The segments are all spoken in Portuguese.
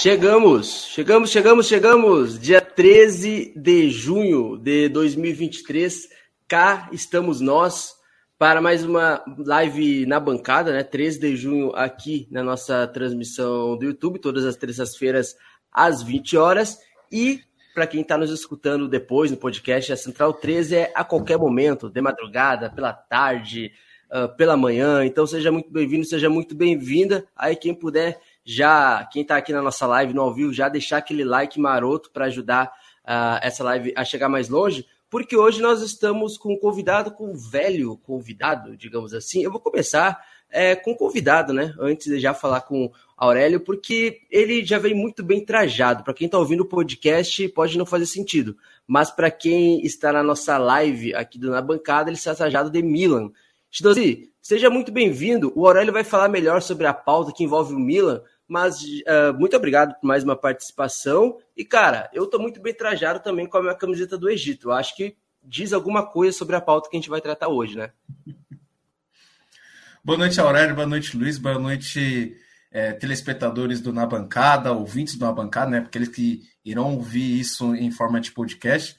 Chegamos, chegamos, chegamos, chegamos. Dia 13 de junho de 2023, cá estamos nós para mais uma live na bancada, né? 13 de junho aqui na nossa transmissão do YouTube, todas as terças-feiras às 20 horas. E para quem está nos escutando depois no podcast, a Central 13 é a qualquer momento, de madrugada, pela tarde, uh, pela manhã. Então seja muito bem-vindo, seja muito bem-vinda. Aí quem puder já, quem está aqui na nossa live no ao vivo, já deixar aquele like maroto para ajudar uh, essa live a chegar mais longe, porque hoje nós estamos com um convidado, com um velho convidado, digamos assim. Eu vou começar é, com o convidado, né? Antes de já falar com Aurélio, porque ele já vem muito bem trajado. Para quem está ouvindo o podcast, pode não fazer sentido, mas para quem está na nossa live aqui na bancada, ele está trajado de Milan. Chidozi, seja muito bem-vindo. O Aurélio vai falar melhor sobre a pauta que envolve o Milan, mas uh, muito obrigado por mais uma participação. E, cara, eu estou muito bem trajado também com a minha camiseta do Egito. Eu acho que diz alguma coisa sobre a pauta que a gente vai tratar hoje, né? Boa noite, Aurélio. Boa noite, Luiz. Boa noite, é, telespectadores do Na Bancada, ouvintes do Na Bancada, né? Porque eles que irão ouvir isso em forma de podcast.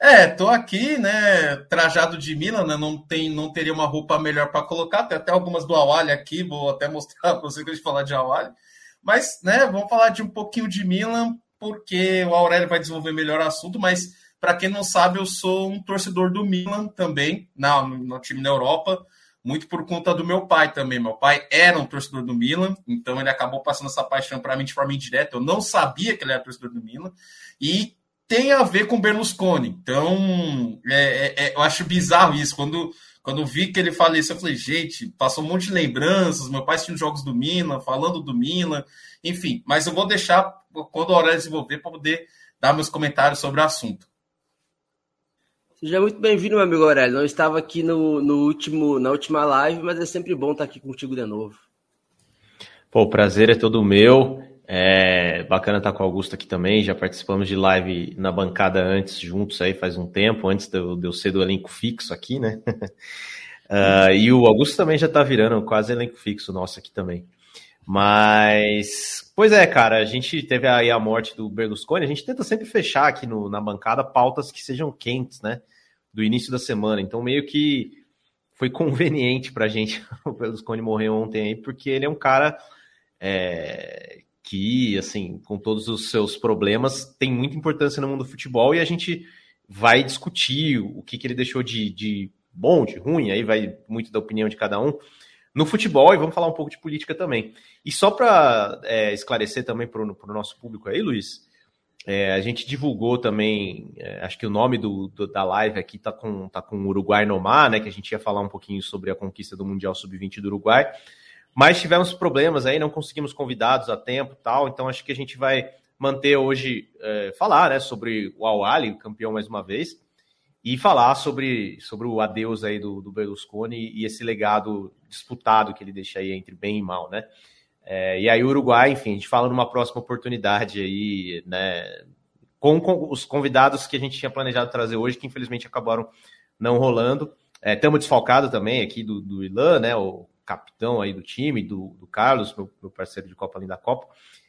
É, tô aqui, né, trajado de Milan, né, não, tem, não teria uma roupa melhor para colocar, tem até algumas do Awali aqui, vou até mostrar para vocês que a gente falar de Awali. Mas, né, vamos falar de um pouquinho de Milan, porque o Aurélio vai desenvolver melhor o assunto, mas para quem não sabe, eu sou um torcedor do Milan também, no, no time na Europa, muito por conta do meu pai também. Meu pai era um torcedor do Milan, então ele acabou passando essa paixão para mim de forma indireta. Eu não sabia que ele era torcedor do Milan. E tem a ver com Berlusconi. Então, é, é, é eu acho bizarro isso. Quando quando vi que ele faleceu, eu falei, gente, passou um monte de lembranças. Meu pai assistiu jogos do Milan, falando do Milan, enfim. Mas eu vou deixar quando a hora desenvolver para poder dar meus comentários sobre o assunto. Seja muito bem-vindo, meu amigo Aurélio. Não estava aqui no, no, último, na última live, mas é sempre bom estar aqui contigo de novo. Pô, o prazer é todo meu. É bacana estar com o Augusto aqui também. Já participamos de live na bancada antes, juntos aí faz um tempo, antes de eu, ser do elenco fixo aqui, né? uh, e o Augusto também já está virando quase elenco fixo nosso aqui também. Mas, pois é, cara, a gente teve aí a morte do Berlusconi. A gente tenta sempre fechar aqui no, na bancada pautas que sejam quentes, né? Do início da semana. Então, meio que foi conveniente para a gente o Berlusconi morrer ontem aí, porque ele é um cara é, que, assim, com todos os seus problemas, tem muita importância no mundo do futebol e a gente vai discutir o que, que ele deixou de, de bom, de ruim, aí vai muito da opinião de cada um no futebol e vamos falar um pouco de política também. E só para é, esclarecer também para o nosso público aí, Luiz, é, a gente divulgou também, é, acho que o nome do, do, da live aqui tá com, tá com Uruguai no mar, né? Que a gente ia falar um pouquinho sobre a conquista do Mundial Sub-20 do Uruguai. Mas tivemos problemas aí, não conseguimos convidados a tempo tal, então acho que a gente vai manter hoje, é, falar né, sobre o Al-Ali, campeão mais uma vez, e falar sobre, sobre o adeus aí do, do Berlusconi e esse legado disputado que ele deixa aí entre bem e mal, né? É, e aí o Uruguai, enfim, a gente fala numa próxima oportunidade aí, né? Com, com, os convidados que a gente tinha planejado trazer hoje, que infelizmente acabaram não rolando. Estamos é, desfalcados também aqui do, do Ilan, né? O capitão aí do time, do, do Carlos, meu, meu, parceiro de Copa Além da Copa.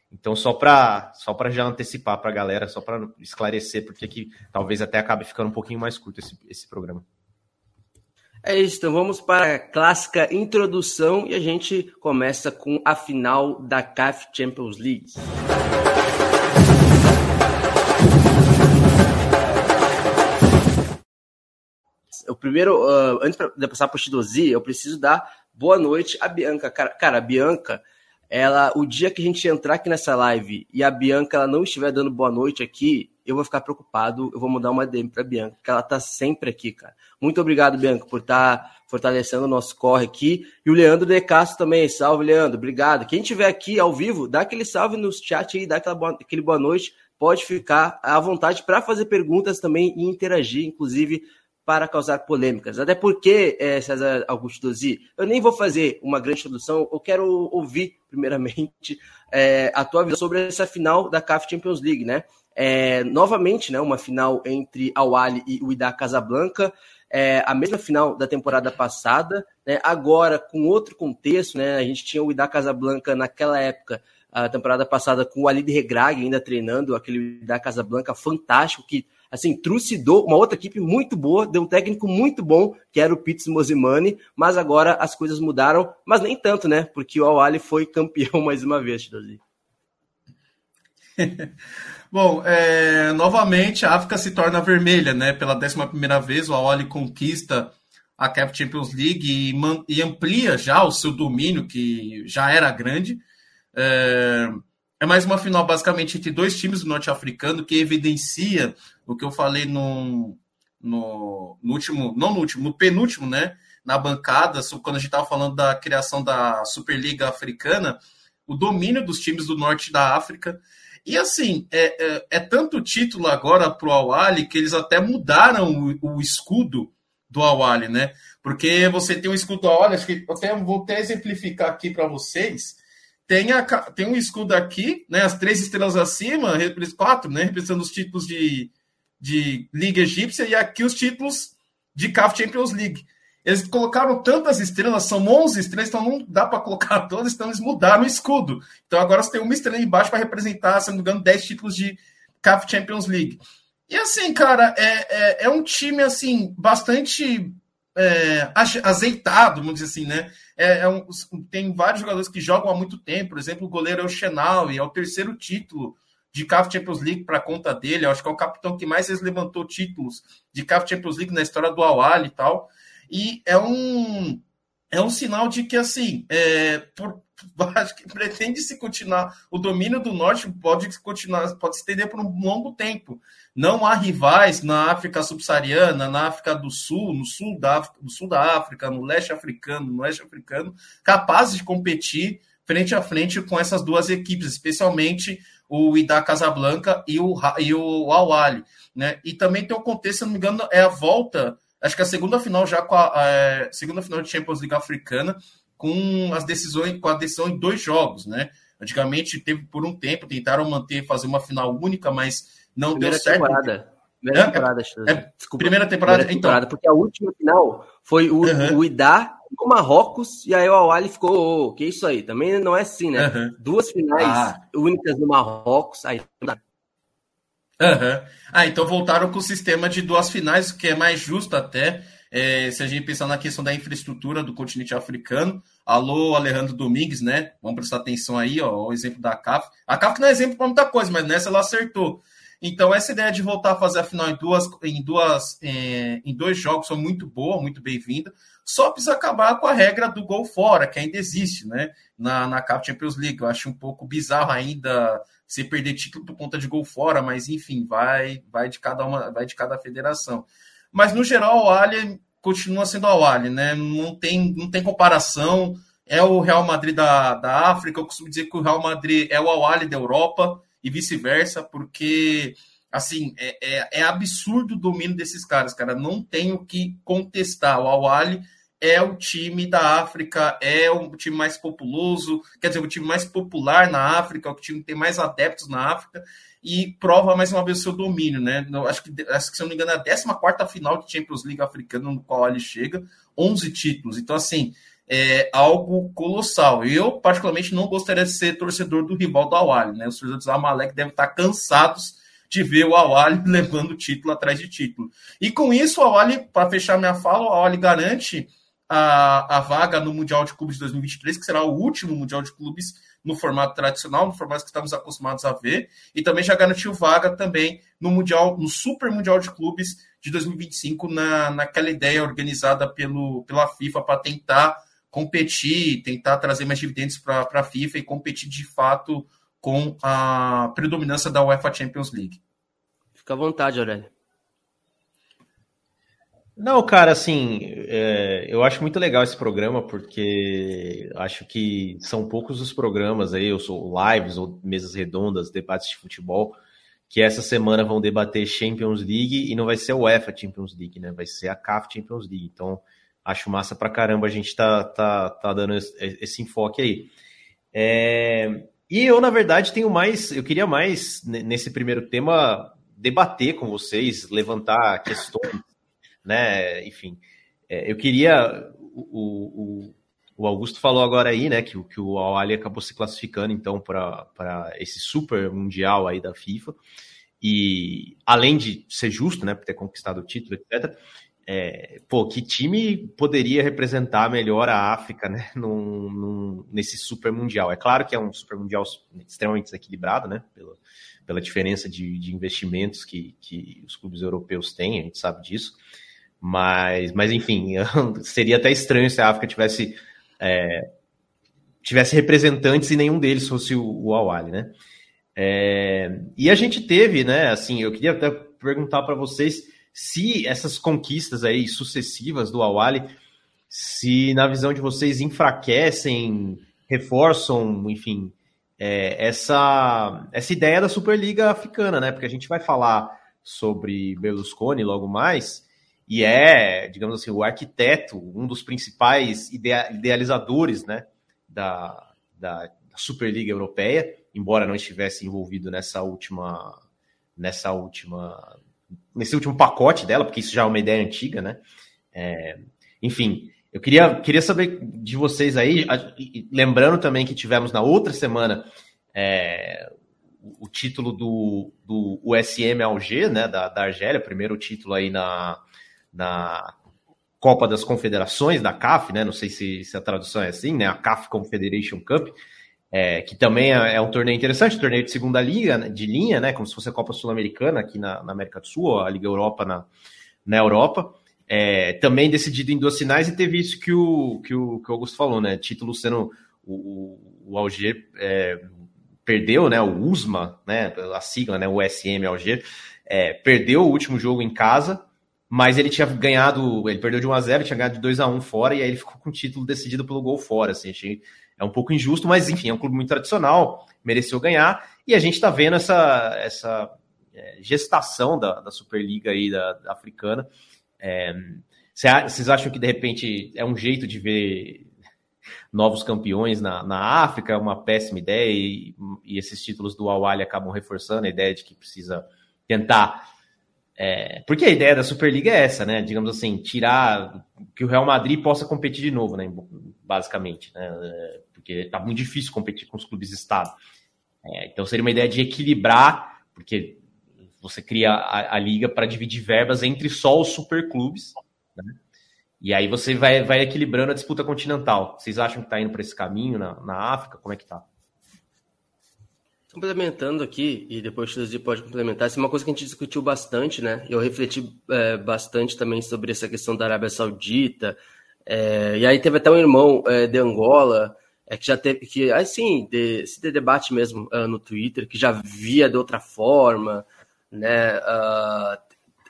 Então, só para só já antecipar para a galera, só para esclarecer, porque aqui talvez até acabe ficando um pouquinho mais curto esse, esse programa. É isso, então vamos para a clássica introdução e a gente começa com a final da CAF Champions League. O primeiro, uh, antes de passar para o Shidozi, eu preciso dar boa noite à Bianca. Cara, cara, a Bianca, ela, o dia que a gente entrar aqui nessa live e a Bianca ela não estiver dando boa noite aqui, eu vou ficar preocupado, eu vou mandar uma DM para Bianca, porque ela tá sempre aqui, cara. Muito obrigado, Bianca, por estar tá fortalecendo o nosso corre aqui. E o Leandro De Castro também, salve, Leandro, obrigado. Quem tiver aqui ao vivo, dá aquele salve no chat aí, dá aquela boa, aquele boa noite, pode ficar à vontade para fazer perguntas também e interagir, inclusive para causar polêmicas. Até porque, é, César Augusto Dozi, eu nem vou fazer uma grande introdução, eu quero ouvir, primeiramente, é, a tua visão sobre essa final da CAF Champions League, né? É, novamente, né, uma final entre Al Ali e o Ida Casablanca, é, a mesma final da temporada passada, né, agora com outro contexto, né, a gente tinha o Ida Casablanca naquela época, a temporada passada com o Ali de Regrag ainda treinando, aquele Ida Casablanca fantástico, que assim, trucidou uma outra equipe muito boa, deu um técnico muito bom, que era o Pitts Mosimani, mas agora as coisas mudaram, mas nem tanto, né? Porque o Awali foi campeão mais uma vez, Chidozi. Bom, é, novamente a África se torna vermelha, né? Pela décima primeira vez, o Awali conquista a CAF Champions League e, e, amplia já o seu domínio, que já era grande. É, é mais uma final basicamente entre dois times do norte-africano que evidencia o que eu falei no, no, no, último, não no último, no penúltimo, né? Na bancada, quando a gente estava falando da criação da Superliga Africana, o domínio dos times do norte da África. E assim, é, é, é tanto título agora para o Awali que eles até mudaram o, o escudo do Awali, né? Porque você tem um escudo do Awali, acho que eu até, vou até exemplificar aqui para vocês tem, a, tem um escudo aqui, né? As três estrelas acima, quatro, né? Representando os títulos de, de Liga Egípcia e aqui os títulos de CAF Champions League. Eles colocaram tantas estrelas, são 11 estrelas, então não dá para colocar todas, então eles mudaram o escudo. Então agora você tem uma estrela embaixo para representar, se não me engano, 10 títulos de CAF Champions League. E assim, cara, é, é, é um time assim bastante é, azeitado, vamos dizer assim, né? É, é um, tem vários jogadores que jogam há muito tempo, por exemplo, o goleiro é o Chenaui, é o terceiro título de CAF Champions League para conta dele, Eu acho que é o capitão que mais levantou títulos de CAF Champions League na história do Awali e tal, e é um é um sinal de que assim, é, por, acho que pretende se continuar o domínio do norte pode continuar pode se estender por um longo tempo. Não há rivais na África subsaariana na África do Sul no sul da África, no sul da África no leste africano no oeste africano capazes de competir frente a frente com essas duas equipes especialmente o Ida Casablanca e o e o Al né? E também tem o contexto se não me engano é a volta acho que a segunda final já com a, a é, segunda final de Champions League africana com as decisões, com a decisão em dois jogos, né? Antigamente teve por um tempo, tentaram manter, fazer uma final única, mas não primeira deu certo. Temporada. Primeira temporada, é, Desculpa, primeira temporada, primeira então. temporada, porque a última final foi o, uhum. o Idá no Marrocos, e aí o Awali ficou, oh, que isso aí? Também não é assim, né? Uhum. Duas finais ah. únicas no Marrocos, aí Uhum. Ah, então voltaram com o sistema de duas finais, que é mais justo até. É, se a gente pensar na questão da infraestrutura do continente africano. Alô, Alejandro Domingues, né? Vamos prestar atenção aí, ó, o exemplo da CAF. A CAF não é exemplo para muita coisa, mas nessa ela acertou. Então, essa ideia de voltar a fazer a final em, duas, em, duas, é, em dois jogos foi muito boa, muito bem-vinda. Só precisa acabar com a regra do gol fora, que ainda existe, né? Na, na CAF Champions League. Eu acho um pouco bizarro ainda se perder título por conta de gol fora, mas enfim, vai, vai de cada uma, vai de cada federação. Mas no geral, o Ali continua sendo o Ali, né? Não tem, não tem comparação. É o Real Madrid da, da África. Eu costumo dizer que o Real Madrid é o Al da Europa e vice-versa, porque assim é, é, é, absurdo o domínio desses caras, cara. Não tem o que contestar. O Al é o time da África, é o time mais populoso, quer dizer, o time mais popular na África, o time que tem mais adeptos na África e prova mais uma vez o seu domínio, né? Acho que, acho que se não me engano, é a 14 final de Champions League africana no qual ele chega, 11 títulos. Então, assim, é algo colossal. Eu, particularmente, não gostaria de ser torcedor do rival do Awali, né? Os torcedores do Amalek devem estar cansados de ver o Awali levando título atrás de título. E com isso, o Awali, para fechar minha fala, o Awali garante a, a vaga no Mundial de Clubes de 2023, que será o último Mundial de Clubes no formato tradicional, no formato que estamos acostumados a ver, e também já garantiu vaga também no Mundial, no Super Mundial de Clubes de 2025, na, naquela ideia organizada pelo, pela FIFA para tentar competir, tentar trazer mais dividendos para a FIFA e competir de fato com a predominância da UEFA Champions League. Fica à vontade, Aurélio. Não, cara, assim, é, eu acho muito legal esse programa, porque acho que são poucos os programas aí, sou lives ou mesas redondas, debates de futebol, que essa semana vão debater Champions League e não vai ser a UEFA Champions League, né? Vai ser a CAF Champions League. Então, acho massa pra caramba a gente tá, tá, tá dando esse, esse enfoque aí. É, e eu, na verdade, tenho mais, eu queria mais, nesse primeiro tema, debater com vocês, levantar questões né? Enfim, é, eu queria. O, o, o, Augusto falou agora aí, né, que, que o Al acabou se classificando então para esse super mundial aí da FIFA. E além de ser justo, né, por ter conquistado o título, etc. É, pô, que time poderia representar melhor a África, né, num, num, nesse super mundial? É claro que é um super mundial extremamente desequilibrado, né, pela, pela diferença de, de investimentos que, que os clubes europeus têm, a gente sabe disso. Mas, mas enfim, seria até estranho se a África tivesse é, tivesse representantes e nenhum deles fosse o, o Awali, né? É, e a gente teve, né? Assim, eu queria até perguntar para vocês se essas conquistas aí sucessivas do Awali, se na visão de vocês enfraquecem, reforçam, enfim, é, essa essa ideia da Superliga Africana, né? Porque a gente vai falar sobre Berlusconi logo mais e é, digamos assim, o arquiteto, um dos principais idealizadores né, da, da Superliga Europeia, embora não estivesse envolvido nessa última, nessa última, nesse último pacote dela, porque isso já é uma ideia antiga, né? É, enfim, eu queria, queria saber de vocês aí, lembrando também que tivemos na outra semana é, o título do, do USM Alger, né, da, da Argélia, primeiro título aí na, na Copa das Confederações, da CAF, né? Não sei se, se a tradução é assim, né? A CAF Confederation Cup, é, que também é, é, um torneio interessante, um torneio de segunda liga, né? de linha, né? Como se fosse a Copa Sul-Americana aqui na, na, América do Sul, a Liga Europa na, na Europa. É, também decidido em duas finais e teve isso que o, que o, que o Augusto falou, né? Título sendo o, o, Alger é, perdeu, né? O USMA, né? A sigla, né? O SM Alger, é, perdeu o último jogo em casa mas ele tinha ganhado, ele perdeu de 1 a 0 tinha ganhado de 2 a 1 fora, e aí ele ficou com o título decidido pelo gol fora, assim, é um pouco injusto, mas enfim, é um clube muito tradicional, mereceu ganhar, e a gente está vendo essa, essa é, gestação da, da Superliga aí, da, da africana, é, vocês acham que de repente é um jeito de ver novos campeões na, na África, é uma péssima ideia, e, e esses títulos do Awali acabam reforçando a ideia de que precisa tentar é, porque a ideia da Superliga é essa, né? Digamos assim, tirar que o Real Madrid possa competir de novo, né? Basicamente, né? Porque tá muito difícil competir com os clubes estado. É, então seria uma ideia de equilibrar, porque você cria a, a liga para dividir verbas entre só os superclubes, né? E aí você vai, vai equilibrando a disputa continental. Vocês acham que está indo para esse caminho na, na África? Como é que tá? Complementando aqui, e depois o pode complementar, isso é uma coisa que a gente discutiu bastante, né? Eu refleti é, bastante também sobre essa questão da Arábia Saudita. É, e aí teve até um irmão é, de Angola, é, que já teve, que assim, de, se de debate mesmo uh, no Twitter, que já via de outra forma, né? Uh,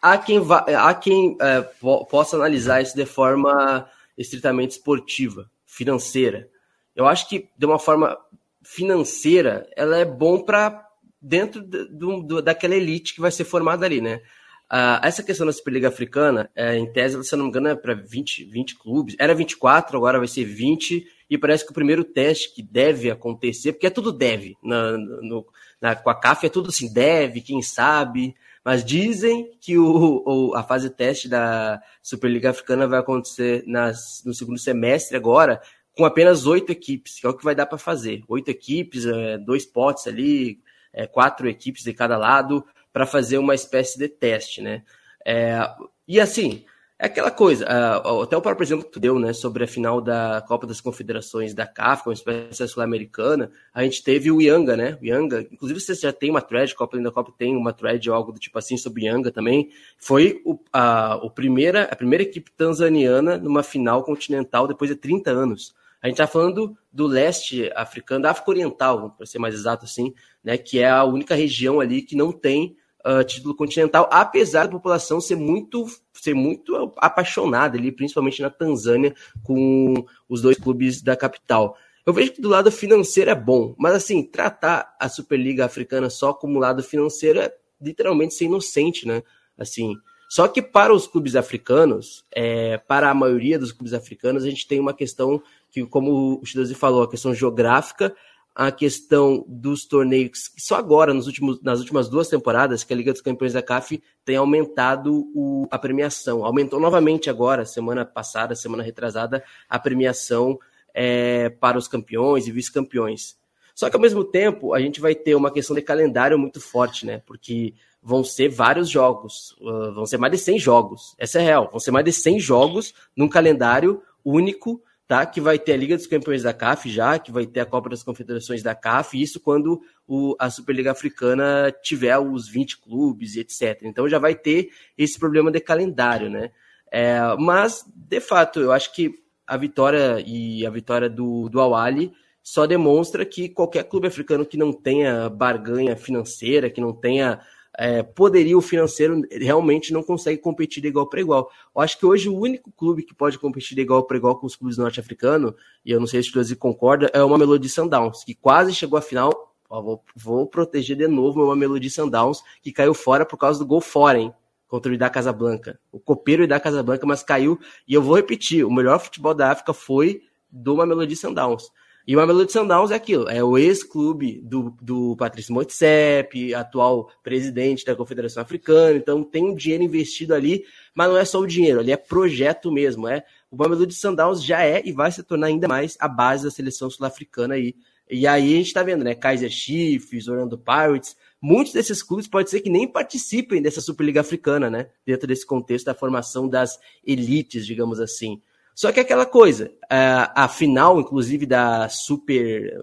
há quem, vá, há quem uh, po possa analisar isso de forma estritamente esportiva, financeira. Eu acho que de uma forma financeira, ela é bom para dentro do, do, daquela elite que vai ser formada ali, né? Uh, essa questão da Superliga Africana, é, em tese, se eu não me engano, é para 20, 20 clubes. Era 24, agora vai ser 20. E parece que o primeiro teste que deve acontecer, porque é tudo deve. Na, no, na, com a CAF é tudo assim, deve, quem sabe. Mas dizem que o, o, a fase teste da Superliga Africana vai acontecer nas, no segundo semestre agora, com apenas oito equipes, que é o que vai dar para fazer. Oito equipes, é, dois potes ali, é, quatro equipes de cada lado, para fazer uma espécie de teste, né? É, e assim, é aquela coisa, até o próprio exemplo que tu deu, né, sobre a final da Copa das Confederações da CAF, uma espécie sul-americana, a gente teve o Yanga, né, o Yanga, inclusive você já tem uma thread, Copa da Copa tem uma thread ou algo do tipo assim sobre Yanga também, foi o, a, o primeira, a primeira equipe tanzaniana numa final continental depois de 30 anos. A gente está falando do leste africano, da África Oriental, para ser mais exato assim, né, que é a única região ali que não tem uh, título continental, apesar da população ser muito, ser muito apaixonada ali, principalmente na Tanzânia, com os dois clubes da capital. Eu vejo que do lado financeiro é bom, mas assim, tratar a Superliga Africana só como lado financeiro é literalmente ser inocente, né? Assim, só que para os clubes africanos, é, para a maioria dos clubes africanos, a gente tem uma questão que, como o Chidozi falou, a questão geográfica, a questão dos torneios, só agora, nos últimos, nas últimas duas temporadas, que a Liga dos Campeões da CAF tem aumentado o, a premiação. Aumentou novamente agora, semana passada, semana retrasada, a premiação é, para os campeões e vice-campeões. Só que ao mesmo tempo, a gente vai ter uma questão de calendário muito forte, né? Porque vão ser vários jogos, uh, vão ser mais de 100 jogos, essa é real, vão ser mais de 100 jogos num calendário único, tá? Que vai ter a Liga dos Campeões da CAF já, que vai ter a Copa das Confederações da CAF, isso quando o, a Superliga Africana tiver os 20 clubes e etc. Então já vai ter esse problema de calendário, né? É, mas, de fato, eu acho que a vitória e a vitória do, do Awali só demonstra que qualquer clube africano que não tenha barganha financeira, que não tenha é, poderio financeiro realmente não consegue competir de igual para igual. Eu acho que hoje o único clube que pode competir de igual para igual com os clubes norte-africanos, e eu não sei se o concorda, é uma Melody Sundowns, que quase chegou à final. Ó, vou, vou, proteger de novo uma Melody Sundowns, que caiu fora por causa do gol fora? Contra o Ida Casablanca. O copeiro Ida Casablanca, mas caiu. E eu vou repetir: o melhor futebol da África foi do Mamelodi Sundowns. E o Mamelodi Sundowns é aquilo, é o ex-clube do, do Patrício Motsepe, atual presidente da Confederação Africana, então tem um dinheiro investido ali, mas não é só o dinheiro, ali é projeto mesmo, é o Mamelodi Sundowns já é e vai se tornar ainda mais a base da seleção sul-africana aí. E aí a gente tá vendo, né, Kaiser Chiefs, Orlando Pirates, muitos desses clubes pode ser que nem participem dessa Superliga Africana, né, dentro desse contexto da formação das elites, digamos assim. Só que aquela coisa, a, a final, inclusive, da Super.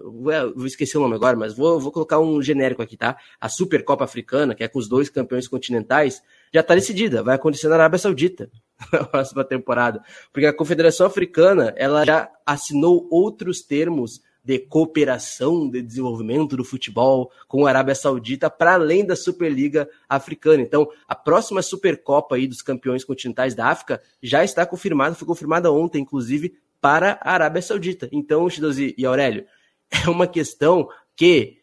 Vou esquecer o nome agora, mas vou, vou colocar um genérico aqui, tá? A Super Copa Africana, que é com os dois campeões continentais, já está decidida, vai acontecer na Arábia Saudita na próxima temporada. Porque a Confederação Africana ela já assinou outros termos de cooperação de desenvolvimento do futebol com a Arábia Saudita para além da Superliga Africana. Então, a próxima Supercopa aí dos campeões continentais da África já está confirmada, foi confirmada ontem, inclusive, para a Arábia Saudita. Então, Chidozi e Aurélio, é uma questão que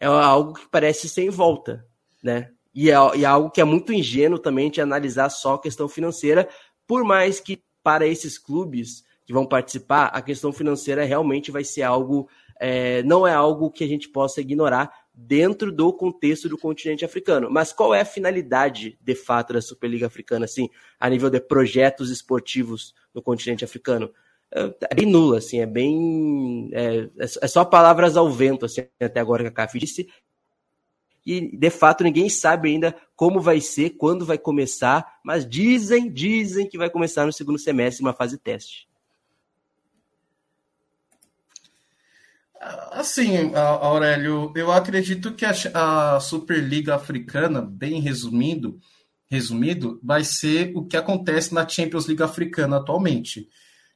é algo que parece sem volta, né? E é, e é algo que é muito ingênuo também de analisar só a questão financeira, por mais que para esses clubes que vão participar, a questão financeira realmente vai ser algo, é, não é algo que a gente possa ignorar dentro do contexto do continente africano. Mas qual é a finalidade, de fato, da Superliga Africana, assim, a nível de projetos esportivos no continente africano? É, é bem nula, assim, é bem. É, é só palavras ao vento, assim, até agora que a CAF disse. E, de fato, ninguém sabe ainda como vai ser, quando vai começar, mas dizem, dizem que vai começar no segundo semestre, uma fase teste. Assim, Aurélio, eu acredito que a, a Superliga Africana, bem resumindo, resumido, vai ser o que acontece na Champions League Africana atualmente.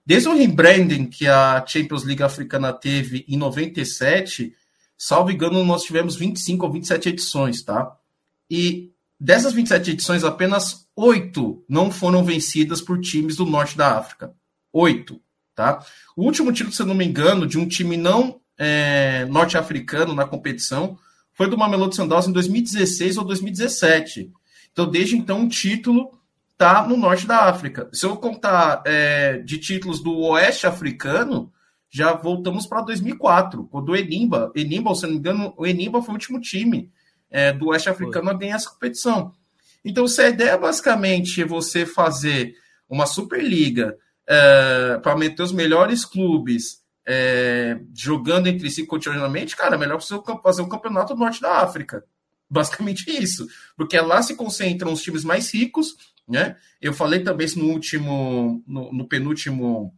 Desde o rebranding que a Champions League Africana teve em 97, salvo engano, nós tivemos 25 ou 27 edições, tá? E dessas 27 edições, apenas oito não foram vencidas por times do norte da África. Oito, tá? O último título, se eu não me engano, de um time não é, norte-africano na competição foi do Mamelodi Sundowns em 2016 ou 2017. Então, desde então, o título está no norte da África. Se eu contar é, de títulos do oeste africano, já voltamos para 2004, quando o Enimba, Enimba, se não me engano, o Enimba foi o último time é, do oeste africano foi. a ganhar essa competição. Então, se a ideia basicamente é você fazer uma Superliga é, para meter os melhores clubes é, jogando entre si continuamente, cara, melhor fazer um campeonato do norte da África. Basicamente isso. Porque lá se concentram os times mais ricos, né? Eu falei também isso no último, no, no penúltimo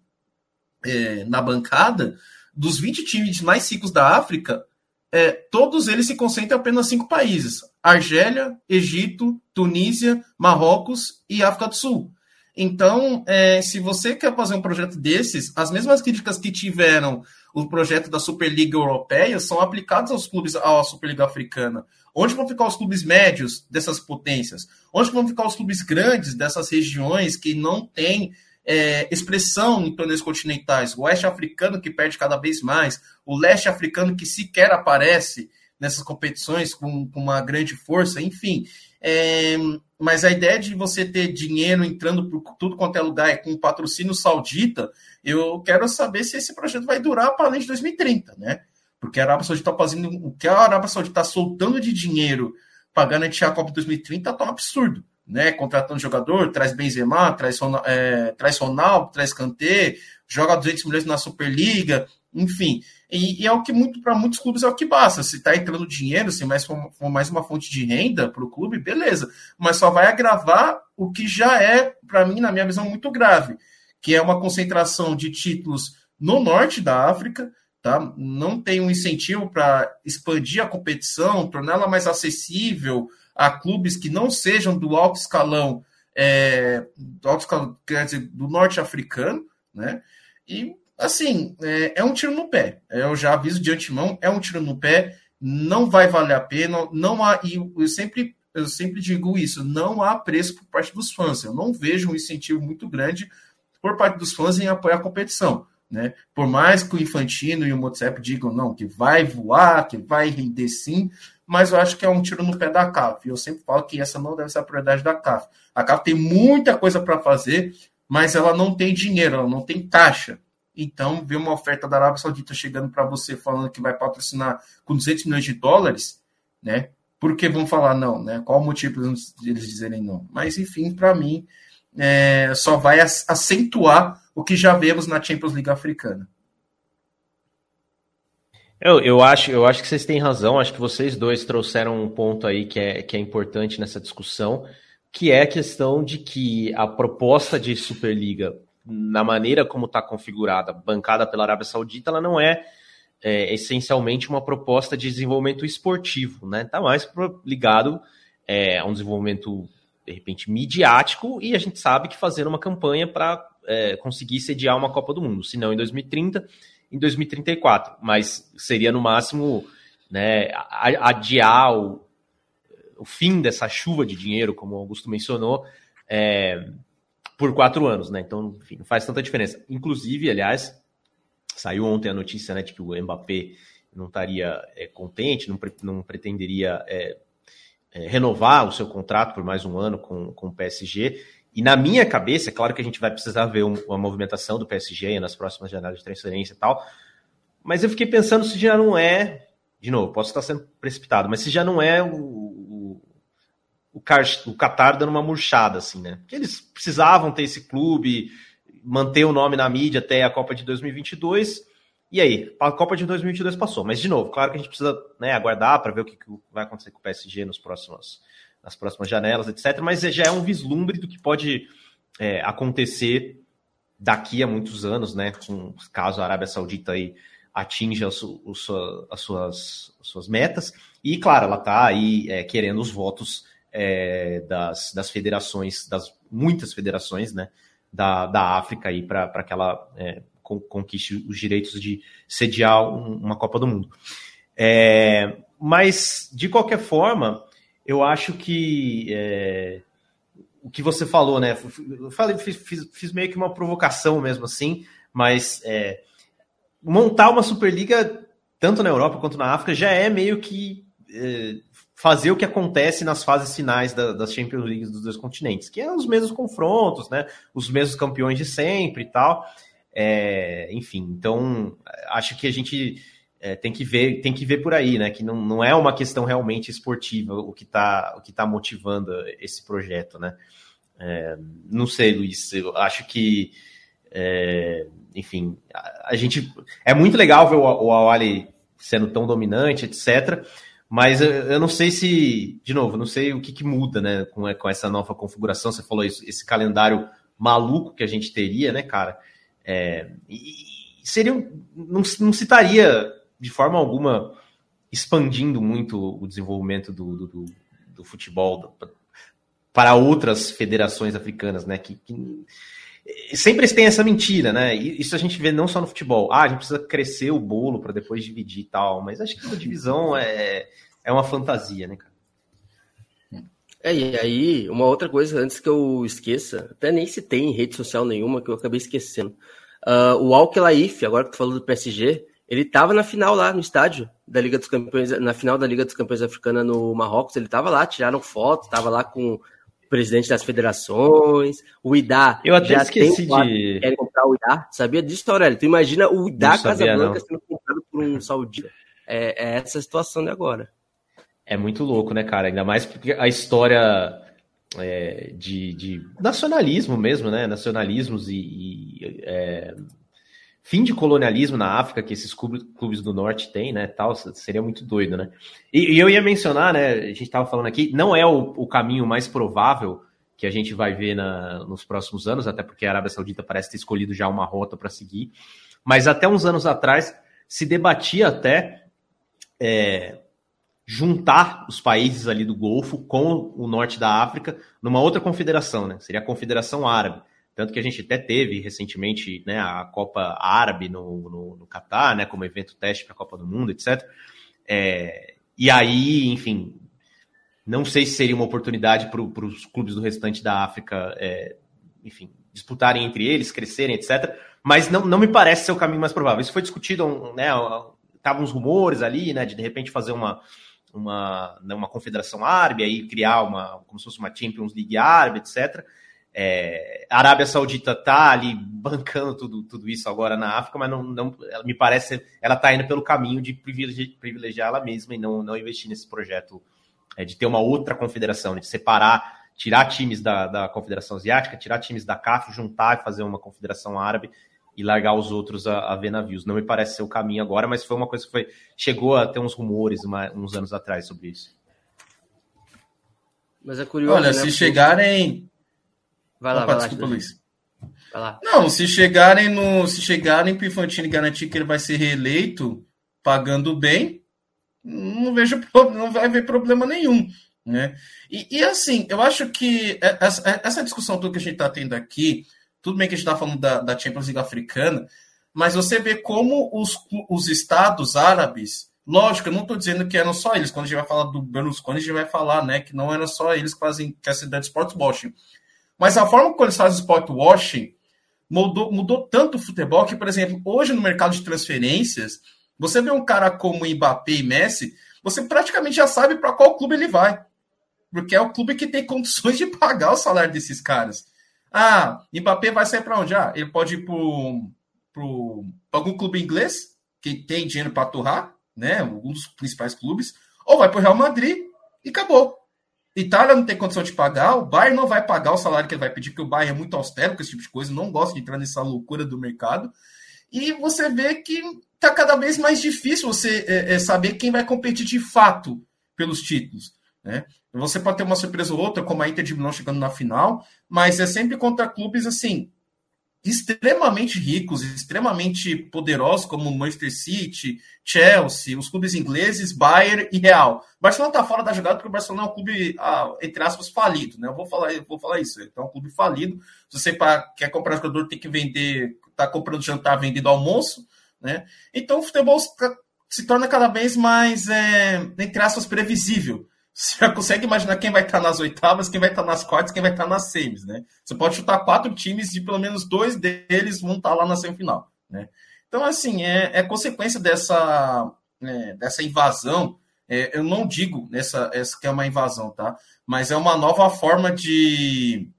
é, na bancada, dos 20 times mais ricos da África, é, todos eles se concentram em apenas cinco países: Argélia, Egito, Tunísia, Marrocos e África do Sul. Então, é, se você quer fazer um projeto desses, as mesmas críticas que tiveram o projeto da Superliga Europeia são aplicadas aos clubes, à Superliga Africana. Onde vão ficar os clubes médios dessas potências? Onde vão ficar os clubes grandes dessas regiões que não têm é, expressão em torneios continentais? O oeste africano que perde cada vez mais, o leste africano que sequer aparece nessas competições com, com uma grande força, enfim. É, mas a ideia de você ter dinheiro entrando por tudo quanto é lugar com patrocínio saudita, eu quero saber se esse projeto vai durar para além de 2030, né? Porque a Arábia Saudita está fazendo o que a Arábia Saudita está soltando de dinheiro para garantir a Copa 2030 está um absurdo, né? Contratando jogador, traz Benzema, traz, é, traz Ronaldo, traz Kanté, joga 200 milhões na Superliga, enfim. E, e é o que muito para muitos clubes é o que basta. Se está entrando dinheiro, se mais for, mais uma fonte de renda para o clube, beleza. Mas só vai agravar o que já é, para mim, na minha visão, muito grave, que é uma concentração de títulos no norte da África, tá? Não tem um incentivo para expandir a competição, torná-la mais acessível a clubes que não sejam do alto escalão, é, do alto escalão, dizer, do norte africano, né? E assim, é, é, um tiro no pé. Eu já aviso de antemão, é um tiro no pé, não vai valer a pena, não há, e eu sempre, eu sempre digo isso, não há preço por parte dos fãs. Eu não vejo um incentivo muito grande por parte dos fãs em apoiar a competição. Né? Por mais que o Infantino e o WhatsApp digam não, que vai voar, que vai render sim, mas eu acho que é um tiro no pé da CAF. Eu sempre falo que essa não deve ser a prioridade da CAF. A CAF tem muita coisa para fazer, mas ela não tem dinheiro, ela não tem taxa. Então, ver uma oferta da Arábia Saudita chegando para você falando que vai patrocinar com 200 milhões de dólares, né? Por que vão falar não, né? Qual o motivo deles dizerem não? Mas, enfim, para mim, é, só vai acentuar o que já vemos na Champions League africana. Eu, eu, acho, eu acho que vocês têm razão. Acho que vocês dois trouxeram um ponto aí que é, que é importante nessa discussão, que é a questão de que a proposta de Superliga na maneira como está configurada, bancada pela Arábia Saudita, ela não é, é, essencialmente uma proposta de desenvolvimento esportivo, né? Está mais ligado é, a um desenvolvimento, de repente, midiático, e a gente sabe que fazer uma campanha para é, conseguir sediar uma Copa do Mundo, se não em 2030, em 2034. Mas seria no máximo né, adiar o, o fim dessa chuva de dinheiro, como o Augusto mencionou. É, por quatro anos, né? Então, enfim, não faz tanta diferença. Inclusive, aliás, saiu ontem a notícia né, de que o Mbappé não estaria é, contente, não, não pretenderia é, é, renovar o seu contrato por mais um ano com, com o PSG. E na minha cabeça, é claro que a gente vai precisar ver uma movimentação do PSG nas próximas janelas de transferência e tal, mas eu fiquei pensando se já não é, de novo, posso estar sendo precipitado, mas se já não é o, o, Qatar dando uma murchada, assim, né? Porque eles precisavam ter esse clube, manter o nome na mídia até a Copa de 2022. E aí, a Copa de 2022 passou. Mas, de novo, claro que a gente precisa né, aguardar para ver o que, vai acontecer com o PSG nos próximos, nas próximas janelas, etc. Mas já é um vislumbre do que pode é, acontecer daqui a muitos anos, né? Com, caso a Arábia Saudita aí atinja as, as, suas, as suas metas. E, claro, ela está aí é, querendo os votos é, das, das federações, das muitas federações, né, da, da África aí para que ela é, conquiste os direitos de sediar um, uma Copa do Mundo. É, mas, de qualquer forma, eu acho que é, o que você falou, né? Eu falei, fiz, fiz, fiz, meio que uma provocação mesmo assim, mas é, montar uma Superliga, tanto na Europa quanto na África, já é meio que fazer o que acontece nas fases finais da, das Champions League dos dois continentes, que é os mesmos confrontos, né? Os mesmos campeões de sempre e tal. É, enfim, então acho que a gente é, tem que ver, tem que ver por aí, né? Que não, não é uma questão realmente esportiva o que está o que tá motivando esse projeto, né? É, não sei, Luiz, eu acho que enfim, a, a, gente é muito legal ver o, o Awali sendo tão dominante, etc. Mas eu, eu, não sei se, de novo, não sei o que, que muda, né, com, com, essa nova configuração. Você falou isso, esse calendário maluco que a gente teria, né, cara? É, e seria, não, não se estaria de forma alguma expandindo muito o desenvolvimento do, do, do, do futebol para outras federações africanas, né? Que, que, sempre tem essa mentira, né? Isso a gente vê não só no futebol. Ah, a gente precisa crescer o bolo para depois dividir e tal, mas acho que a divisão é, é uma fantasia, né, cara? É, e aí, uma outra coisa, antes que eu esqueça, até nem se tem em rede social nenhuma, que eu acabei esquecendo. Uh, o Al Khelaifi, agora que tu falou do PSG, ele estava na final lá no estádio da Liga dos Campeões, na final da Liga dos Campeões Africana no Marrocos, ele estava lá, tiraram foto, estava lá com presidente das federações, o Idá. Eu até esqueci um de. Querem comprar o Idá, sabia disso, Aurélio? Tu imagina o Idá Casablanca sendo comprado por um saudita. É, é essa a situação de agora. É muito louco, né, cara? Ainda mais porque a história é, de, de, nacionalismo mesmo, né? Nacionalismos e, e é, fim de colonialismo na África que esses clubes do norte têm, né? Tal, seria muito doido, né? E, e eu ia mencionar, né? A gente estava falando aqui, não é o, o, caminho mais provável que a gente vai ver na, nos próximos anos, até porque a Arábia Saudita parece ter escolhido já uma rota para seguir. Mas até uns anos atrás se debatia até é, juntar os países ali do Golfo com o norte da África numa outra confederação, né? Seria a Confederação Árabe. Tanto que a gente até teve recentemente né, a Copa Árabe no, no, no Catar, né, como evento teste para a Copa do Mundo, etc. É, e aí, enfim, não sei se seria uma oportunidade para os clubes do restante da África, é, enfim, disputarem entre eles, crescerem, etc. Mas não, não me parece ser o caminho mais provável. Isso foi discutido, né? Estavam uns rumores ali, né, de de repente fazer uma, uma, né, uma confederação árabe, aí criar uma, como se fosse uma Champions League árabe, etc. É, a Arábia Saudita tá ali bancando tudo, tudo isso agora na África, mas não, não ela, me parece ela tá indo pelo caminho de privilegiar, privilegiar ela mesma e não, não investir nesse projeto é, de ter uma outra confederação, de separar, tirar times da, da Confederação Asiática, tirar times da CAF, juntar e fazer uma confederação árabe e largar os outros a, a ver navios. Não me parece ser o caminho agora, mas foi uma coisa que foi, chegou a ter uns rumores uma, uns anos atrás sobre isso. Mas é curioso. Olha, né? se chegarem. Vai lá, Opa, vai lá. Desculpa, Luiz. Vai lá. Não, se chegarem no. Se chegarem para o Infantino garantir que ele vai ser reeleito pagando bem, não vejo não vai haver problema nenhum. Né? E, e assim, eu acho que essa, essa discussão toda que a gente está tendo aqui tudo bem que a gente está falando da, da, Champions League africana, mas você vê como os, os estados árabes, lógico, eu não estou dizendo que eram só eles, quando a gente vai falar do Berlusconi, a gente vai falar né, que não era só eles que fazem que essa ideia de sport washing. Mas a forma como eles fazem sport washing mudou, mudou tanto o futebol que, por exemplo, hoje no mercado de transferências, você vê um cara como Mbappé e Messi, você praticamente já sabe para qual clube ele vai. Porque é o clube que tem condições de pagar o salário desses caras. Ah, Mbappé vai sair para onde? Ah, ele pode ir para algum clube inglês que tem dinheiro para turrar, né? Um dos principais clubes, ou vai para o Real Madrid e acabou. Itália não tem condição de pagar, o Bayern não vai pagar o salário que ele vai pedir, porque o Bayern é muito austero com esse tipo de coisa, não gosta de entrar nessa loucura do mercado. E você vê que está cada vez mais difícil você é, é, saber quem vai competir de fato pelos títulos. Né? Você pode ter uma surpresa ou outra, como a Inter de Milão chegando na final, mas é sempre contra clubes assim extremamente ricos, extremamente poderosos, como Manchester City, Chelsea, os clubes ingleses, Bayern e Real. O Barcelona está fora da jogada porque o Barcelona é um clube, ah, entre aspas, falido, né? Eu vou falar, eu vou falar isso. É um clube falido. Se você quer comprar jogador, tem que vender, tá comprando jantar, vendendo almoço, né? Então o futebol se torna cada vez mais, é, entre aspas, previsível. Você já consegue imaginar quem vai estar nas oitavas, quem vai estar nas quartas, quem vai estar nas semis, né? Você pode chutar quatro times e pelo menos dois deles vão estar lá na semifinal, né? Então, assim, é, é consequência dessa, é, dessa invasão. É, eu não digo essa, essa que é uma invasão, tá? Mas é uma nova forma de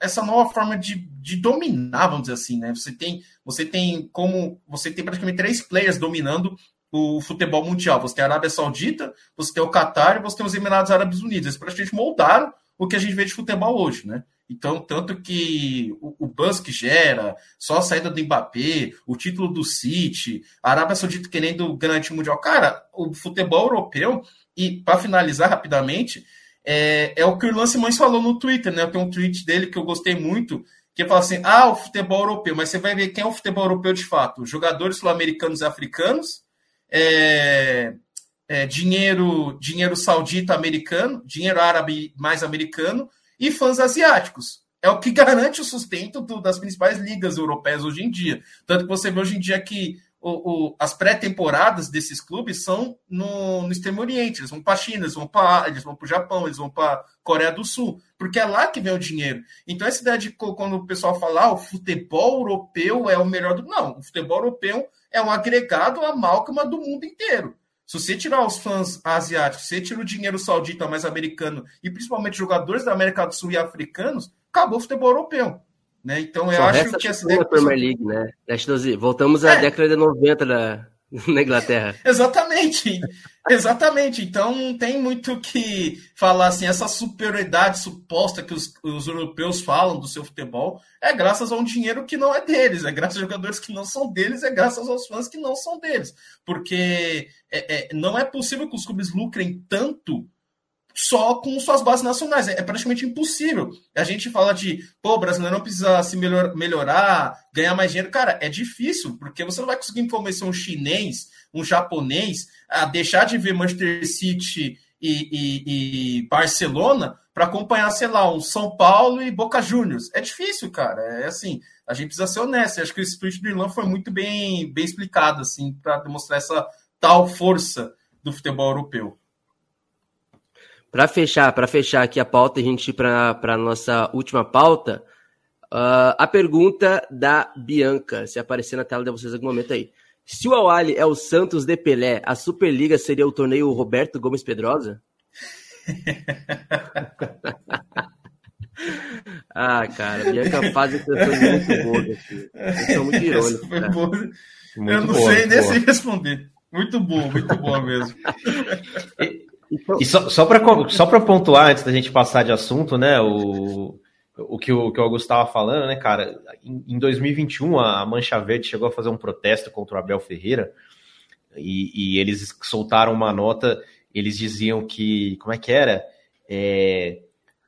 essa nova forma de, de dominar, vamos dizer assim, né? Você tem, você tem como você tem praticamente três players dominando o futebol mundial. Você tem a Arábia Saudita, você tem o Catar e você tem os Emirados Árabes Unidos. Eles praticamente moldaram o que a gente vê de futebol hoje, né? Então, tanto que o, o buzz que gera, só a saída do Mbappé, o título do City, a Arábia Saudita querendo garantir o Mundial. Cara, o futebol europeu, e para finalizar rapidamente, é, é, o que o Irlan Simões falou no Twitter, né? Tem um tweet dele que eu gostei muito, que fala assim: ah, o futebol europeu, mas você vai ver quem é o futebol europeu de fato: jogadores sul-americanos e africanos é, é, dinheiro, dinheiro saudita americano, dinheiro árabe mais americano e fãs asiáticos. É o que garante o sustento do, das principais ligas europeias hoje em dia. Tanto que você vê hoje em dia que o, o, as pré-temporadas desses clubes são no, no Extremo Oriente. Eles vão para a China, eles vão para eles vão para o Japão, eles vão para Coreia do Sul, porque é lá que vem o dinheiro. Então, essa ideia de quando o pessoal fala ah, o futebol europeu é o melhor do. Não, o futebol europeu é um agregado amálgama do mundo inteiro. Se você tirar os fãs asiáticos, se você tira o dinheiro saudita mais americano e principalmente jogadores da América do Sul e africanos, acabou o futebol europeu. Né? Então eu Só acho que essa League, né? Voltamos à é. década de 90 da, na Inglaterra. exatamente, exatamente. Então não tem muito que falar assim, essa superioridade suposta que os, os, europeus falam do seu futebol é graças a um dinheiro que não é deles, é graças a jogadores que não são deles, é graças aos fãs que não são deles. Porque é, é, não é possível que os clubes lucrem tanto só com suas bases nacionais. É, é praticamente impossível. A gente fala de, pô, o brasileiro não precisa se melhor, melhorar, ganhar mais dinheiro. Cara, é difícil, porque você não vai conseguir convencer um chinês, um japonês, a deixar de ver Manchester City e, e, e Barcelona para acompanhar, sei lá, um São Paulo e Boca Juniors. É difícil, cara. É assim, a gente precisa ser honesto. Eu acho que o split do Irlanda foi muito bem, bem explicado, assim, para demonstrar essa tal força do futebol europeu. Para fechar, para fechar aqui a pauta, a gente ir para a nossa última pauta. Uh, a pergunta da Bianca, se aparecer na tela de vocês em algum momento aí. Se o Awali é o Santos de Pelé, a Superliga seria o torneio Roberto Gomes Pedrosa? ah, cara, a Bianca faz expressões muito boas aqui. São muito irônicos. Eu não boa, sei nem se responder. Muito bom, muito bom mesmo. E só, só para só pontuar, antes da gente passar de assunto, né? O, o, que, o que o Augusto estava falando, né, cara? Em, em 2021, a Mancha Verde chegou a fazer um protesto contra o Abel Ferreira e, e eles soltaram uma nota. Eles diziam que. Como é que era? É,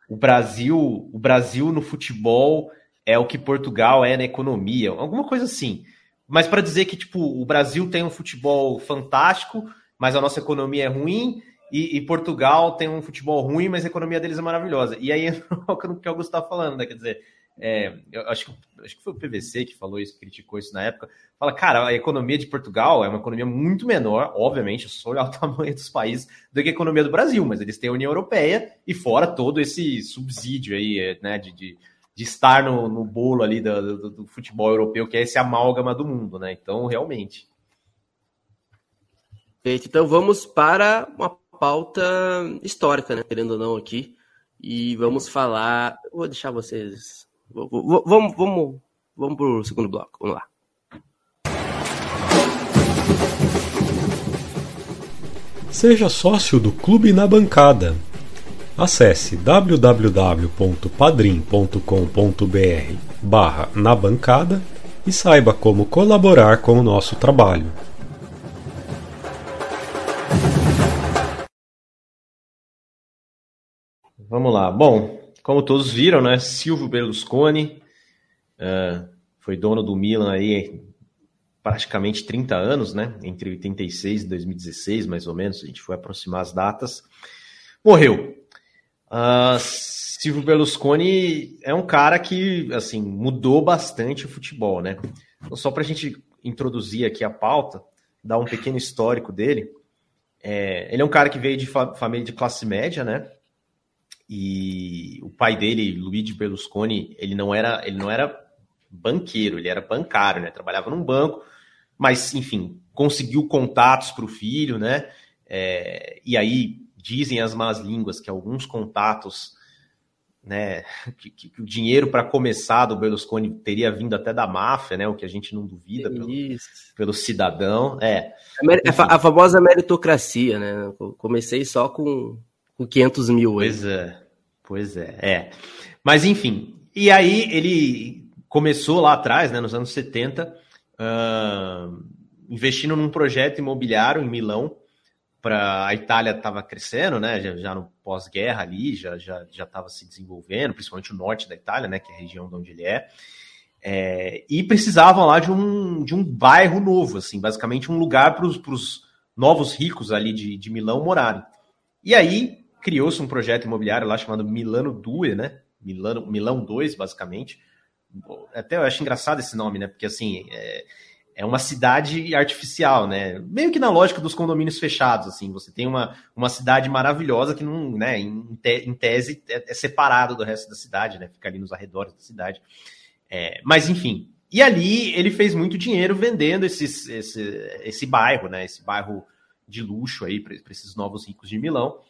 o Brasil, o Brasil no futebol é o que Portugal é na economia, alguma coisa assim. Mas para dizer que tipo o Brasil tem um futebol fantástico, mas a nossa economia é ruim e, e, Portugal tem um futebol ruim, mas a economia deles é maravilhosa. E aí o que o Augusto está falando, né? Quer dizer, é, eu acho que, acho que foi o PVC que falou isso, criticou isso na época. Fala, cara, a economia de Portugal é uma economia muito menor, obviamente, só olhar o tamanho dos países, do que a economia do Brasil, mas eles têm a União Europeia e fora todo esse subsídio aí, né, de, de, de estar no, no bolo ali do, do, do futebol europeu, que é esse amálgama do mundo, né? Então, realmente. Perfeito. Então vamos para uma pauta histórica, né? Querendo ou não, aqui. E vamos falar. Vou deixar vocês. Vamos, vamos, vamos para o segundo bloco. Vamos lá. Seja sócio do Clube na Bancada. Acesse www.padrim.com.br barra na bancada e saiba como colaborar com o nosso trabalho. Vamos lá. Bom, como todos viram, né? Silvio Berlusconi uh, foi dono do Milan aí praticamente 30 anos, né? Entre 86 e 2016, mais ou menos. A gente foi aproximar as datas. Morreu. Uh, Silvio Berlusconi é um cara que, assim, mudou bastante o futebol, né? Então, só para a gente introduzir aqui a pauta, dar um pequeno histórico dele. É, ele é um cara que veio de fa família de classe média, né? E o pai dele, Luigi Berlusconi, ele não era, ele não era banqueiro, ele era bancário, né? Trabalhava num banco, mas enfim, conseguiu contatos para o filho, né? É, e aí dizem as más línguas que alguns contatos, né? Que, que, que o dinheiro para começar do Berlusconi teria vindo até da máfia, né? O que a gente não duvida pelo, pelo cidadão. É. A, a famosa meritocracia, né? comecei só com com 500 mil. Pois é, pois é, é. Mas enfim, e aí ele começou lá atrás, né, nos anos 70, uh, investindo num projeto imobiliário em Milão, para a Itália estava crescendo, né, já, já no pós-guerra ali, já já já estava se desenvolvendo, principalmente o norte da Itália, né, que é a região de onde ele é, é e precisavam lá de um, de um bairro novo, assim, basicamente um lugar para os novos ricos ali de, de Milão morarem. E aí criou-se um projeto imobiliário lá chamado Milano Due, né? Milano, Milão 2, basicamente. Até eu acho engraçado esse nome, né? Porque assim, é, é uma cidade artificial, né? Meio que na lógica dos condomínios fechados, assim. Você tem uma, uma cidade maravilhosa que não, né, em, te, em tese é, é, separado do resto da cidade, né? Fica ali nos arredores da cidade. É, mas enfim. E ali ele fez muito dinheiro vendendo esses, esse, esse bairro, né? Esse bairro de luxo aí para esses novos ricos de Milão.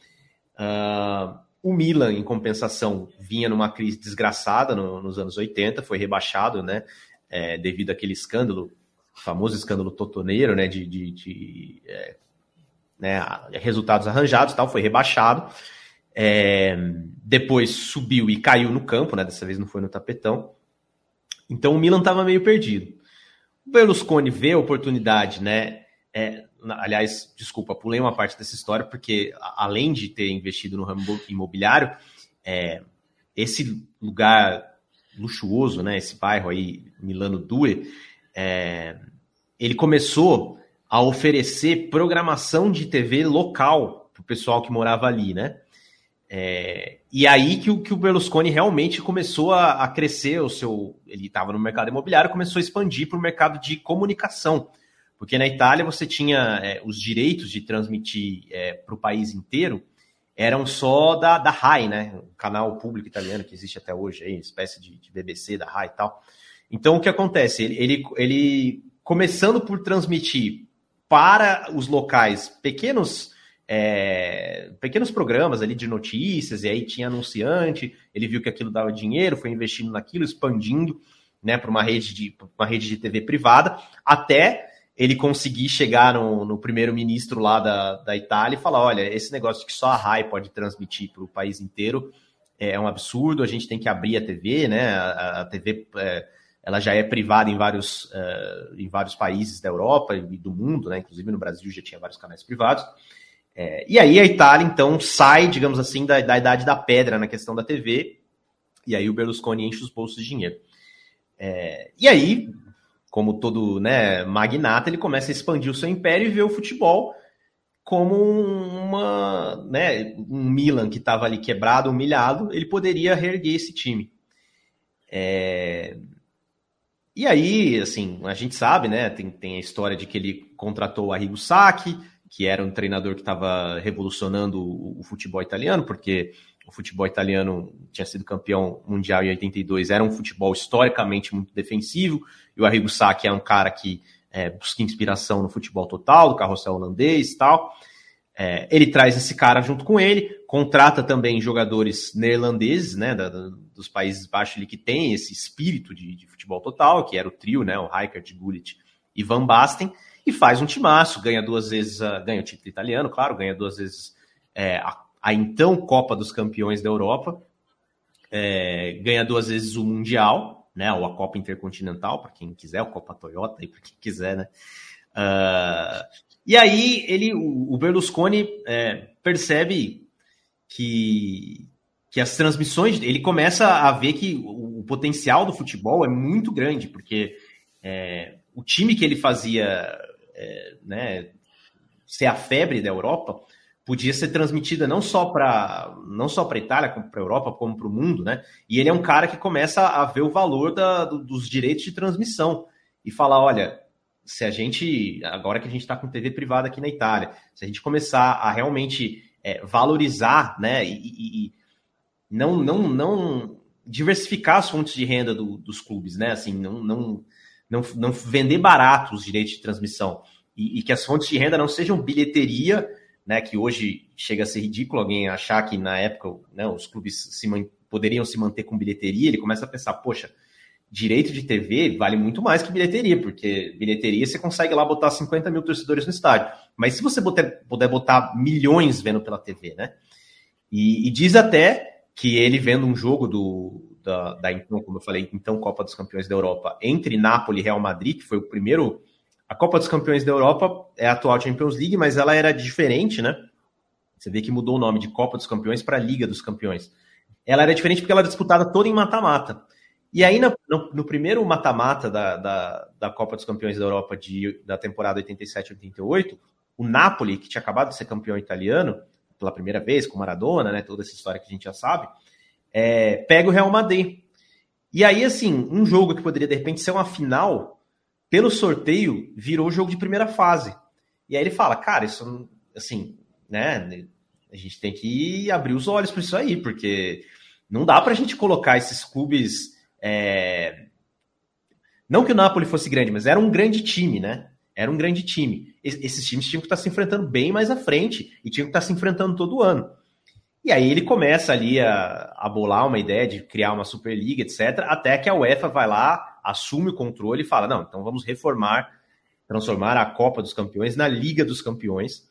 Uh, o Milan, em compensação, vinha numa crise desgraçada no, nos anos 80, foi rebaixado, né? É, devido àquele escândalo, famoso escândalo totoneiro, né? De, de, de é, né, resultados arranjados tal, foi rebaixado. É, depois subiu e caiu no campo, né? Dessa vez não foi no tapetão. Então o Milan estava meio perdido. O Berlusconi vê a oportunidade, né? É, aliás, desculpa, pulei uma parte dessa história, porque além de ter investido no ramo imobiliário, é, esse lugar luxuoso, né, esse bairro aí, Milano Due, é, ele começou a oferecer programação de TV local para o pessoal que morava ali, né? É, e aí que o, que o Berlusconi realmente começou a, a crescer o seu. Ele estava no mercado imobiliário, começou a expandir para o mercado de comunicação. Porque na Itália você tinha é, os direitos de transmitir é, para o país inteiro eram só da, da RAI, né? O canal público italiano que existe até hoje, aí, espécie de, de BBC da RAI e tal. Então o que acontece? Ele, ele, ele começando por transmitir para os locais pequenos é, pequenos programas ali de notícias, e aí tinha anunciante, ele viu que aquilo dava dinheiro, foi investindo naquilo, expandindo né, para uma rede de uma rede de TV privada, até ele conseguir chegar no, no primeiro-ministro lá da, da Itália e falar: olha, esse negócio que só a RAI pode transmitir para o país inteiro é um absurdo, a gente tem que abrir a TV, né? A, a TV é, ela já é privada em vários, uh, em vários países da Europa e do mundo, né? Inclusive no Brasil já tinha vários canais privados. É, e aí a Itália, então, sai, digamos assim, da, da idade da pedra na questão da TV, e aí o Berlusconi enche os bolsos de dinheiro. É, e aí, como todo né, magnata, ele começa a expandir o seu império e vê o futebol como uma, né, um Milan que estava ali quebrado, humilhado, ele poderia reerguer esse time. É... E aí, assim, a gente sabe, né, tem, tem a história de que ele contratou o Arrigo Sacchi, que era um treinador que estava revolucionando o, o futebol italiano, porque o futebol italiano tinha sido campeão mundial em 82, era um futebol historicamente muito defensivo, e o Arrigo Sacchi é um cara que é, busca inspiração no futebol total, do carrossel holandês e tal. É, ele traz esse cara junto com ele, contrata também jogadores neerlandeses, né, da, da, dos Países Baixos, ali, que tem esse espírito de, de, futebol total, que era o trio, né, o Rijkaard, Gullit e Van Basten, e faz um timaço, ganha duas vezes, uh, ganha o título italiano, claro, ganha duas vezes é, a a então Copa dos Campeões da Europa, é, ganha duas vezes o Mundial, né, ou a Copa Intercontinental, para quem quiser, a Copa Toyota, para quem quiser, né. Uh, e aí ele, o, Berlusconi é, percebe que, que as transmissões, ele começa a ver que o, o potencial do futebol é muito grande, porque é, o time que ele fazia é, né, ser a febre da Europa podia ser transmitida não só para não só para Itália, como para a Europa, como para o mundo, né? E ele é um cara que começa a ver o valor da, do, dos direitos de transmissão e falar, olha, se a gente agora que a gente está com TV privada aqui na Itália, se a gente começar a realmente é, valorizar, né? E, e, e, não não não diversificar as fontes de renda do, dos clubes, né? Assim, não, não não não vender barato os direitos de transmissão e, e que as fontes de renda não sejam bilheteria né, que hoje chega a ser ridículo alguém achar que na época né, os clubes se poderiam se manter com bilheteria, ele começa a pensar, poxa, direito de TV vale muito mais que bilheteria, porque bilheteria você consegue lá botar 50 mil torcedores no estádio. Mas se você puder, puder botar milhões vendo pela TV, né? E, e, diz até que ele vendo um jogo do, da, da, então, como eu falei, então Copa dos Campeões da Europa, entre Nápoles e Real Madrid, que foi o primeiro a Copa dos Campeões da Europa é a atual Champions League, mas ela era diferente, né? Você vê que mudou o nome de Copa dos Campeões para Liga dos Campeões. Ela era diferente porque ela era disputada toda em mata-mata. E aí, no, no primeiro mata-mata da, da, da, Copa dos Campeões da Europa de, da temporada 87-88, o Napoli, que tinha acabado de ser campeão italiano, pela primeira vez com Maradona, né? Toda essa história que a gente já sabe. É, pega o Real Madrid. E aí, assim, um jogo que poderia de repente ser uma final, pelo sorteio, virou jogo de primeira fase. E aí ele fala, cara, isso, assim, né? A gente tem que abrir os olhos para isso aí, porque não dá para a gente colocar esses clubes. É... Não que o Napoli fosse grande, mas era um grande time, né? Era um grande time. Esses times tinham que estar se enfrentando bem mais à frente e tinham que estar se enfrentando todo ano. E aí ele começa ali a, a bolar uma ideia de criar uma Superliga, etc., até que a UEFA vai lá, assume o controle e fala: não, então vamos reformar, transformar a Copa dos Campeões na Liga dos Campeões.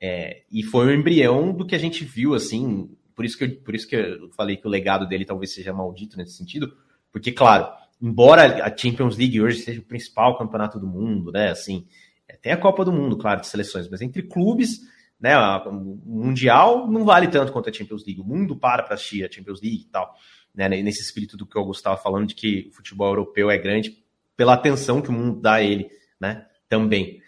É, e foi o embrião do que a gente viu, assim, por isso que eu, por isso que eu falei que o legado dele talvez seja maldito nesse sentido, porque, claro, embora a Champions League hoje seja o principal campeonato do mundo, né, assim, é, tem a Copa do Mundo, claro, de seleções, mas entre clubes, né, o Mundial não vale tanto quanto a Champions League, o mundo para para assistir a Champions League e tal, né, nesse espírito do que eu estava falando, de que o futebol europeu é grande pela atenção que o mundo dá a ele, né, também.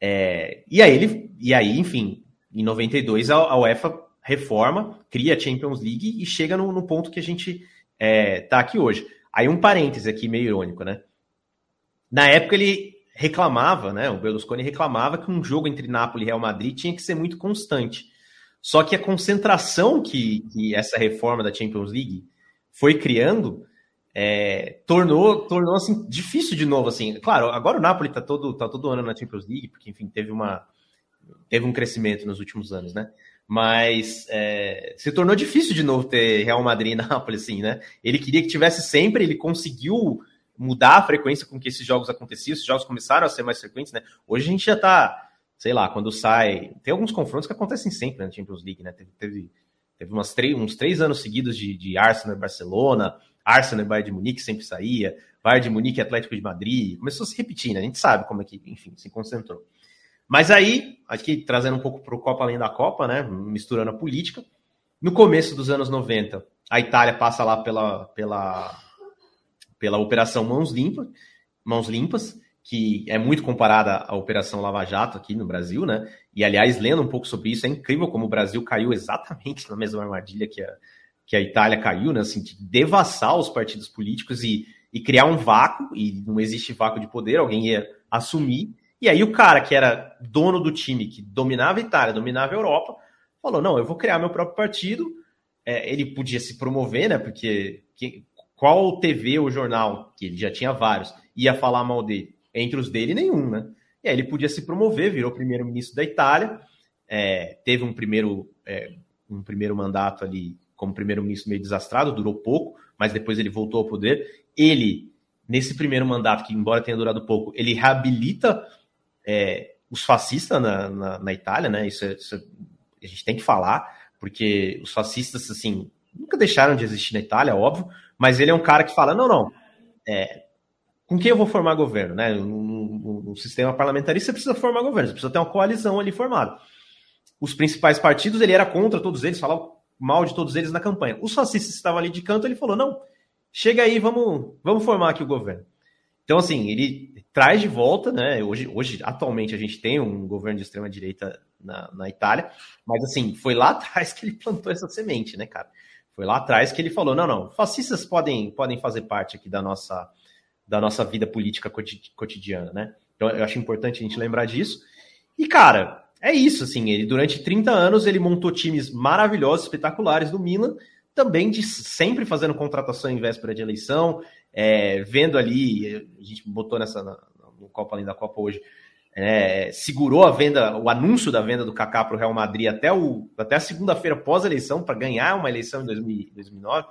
É, e aí ele, e aí, enfim, em 92 a, a UEFA reforma, cria a Champions League e chega no, no ponto que a gente é, tá aqui hoje. Aí um parêntese aqui meio irônico, né? Na época ele reclamava, né? O Berlusconi reclamava que um jogo entre Napoli e Real Madrid tinha que ser muito constante. Só que a concentração que, que essa reforma da Champions League foi criando é, tornou, tornou assim, difícil de novo. Assim. Claro, agora o Napoli está todo, tá todo ano na Champions League, porque enfim, teve, uma, teve um crescimento nos últimos anos, né? mas é, se tornou difícil de novo ter Real Madrid e Nápoles, assim, né? Ele queria que tivesse sempre, ele conseguiu mudar a frequência com que esses jogos aconteciam, esses jogos começaram a ser mais frequentes, né? Hoje a gente já tá, sei lá, quando sai. Tem alguns confrontos que acontecem sempre na Champions League, né? Teve, teve, teve umas três, uns três anos seguidos de, de Arsenal e Barcelona, Arsenal e Bayern de Munique sempre saía, Bayern de Munique e Atlético de Madrid, começou a se repetir, né? A gente sabe como é que, enfim, se concentrou. Mas aí, aqui trazendo um pouco para o Copa Além da Copa, né? Misturando a política. No começo dos anos 90, a Itália passa lá pela, pela, pela Operação Mãos Limpas, Mãos Limpas, que é muito comparada à Operação Lava Jato aqui no Brasil, né? E aliás, lendo um pouco sobre isso, é incrível como o Brasil caiu exatamente na mesma armadilha que a, que a Itália caiu, né? Assim, de devassar os partidos políticos e, e criar um vácuo, e não existe vácuo de poder, alguém ia assumir e aí o cara que era dono do time, que dominava a Itália, dominava a Europa, falou: não, eu vou criar meu próprio partido. É, ele podia se promover, né? Porque que, qual TV ou jornal, que ele já tinha vários, ia falar mal dele? Entre os dele, nenhum, né? E aí ele podia se promover, virou primeiro-ministro da Itália, é, teve um primeiro, é, um primeiro mandato ali como primeiro-ministro meio desastrado, durou pouco, mas depois ele voltou ao poder. Ele, nesse primeiro mandato, que embora tenha durado pouco, ele reabilita é, os fascistas na, na, na, Itália, né? Isso, é, isso, é, a gente tem que falar, porque os fascistas, assim, nunca deixaram de existir na Itália, óbvio, mas ele é um cara que fala: não, não, é, com quem eu vou formar governo, né? No, sistema parlamentarista você precisa formar governo, você precisa ter uma coalizão ali formada. Os principais partidos, ele era contra todos eles, falava mal de todos eles na campanha. Os fascistas estavam ali de canto, ele falou: não, chega aí, vamos, vamos formar aqui o governo. Então, assim, ele traz de volta, né? Hoje, hoje, atualmente, a gente tem um governo de extrema-direita na, na Itália, mas assim, foi lá atrás que ele plantou essa semente, né, cara? Foi lá atrás que ele falou: não, não, fascistas podem, podem fazer parte aqui da nossa, da nossa vida política cotidiana, né? Então, eu acho importante a gente lembrar disso. E, cara, é isso, assim, ele durante 30 anos ele montou times maravilhosos, espetaculares do Milan, também de sempre fazendo contratação em véspera de eleição, é, vendo ali, a gente botou nessa no Copa Além da Copa hoje, é, segurou a venda, o anúncio da venda do Kaká para o Real Madrid até, o, até a segunda-feira pós-eleição para ganhar uma eleição em 2000, 2009.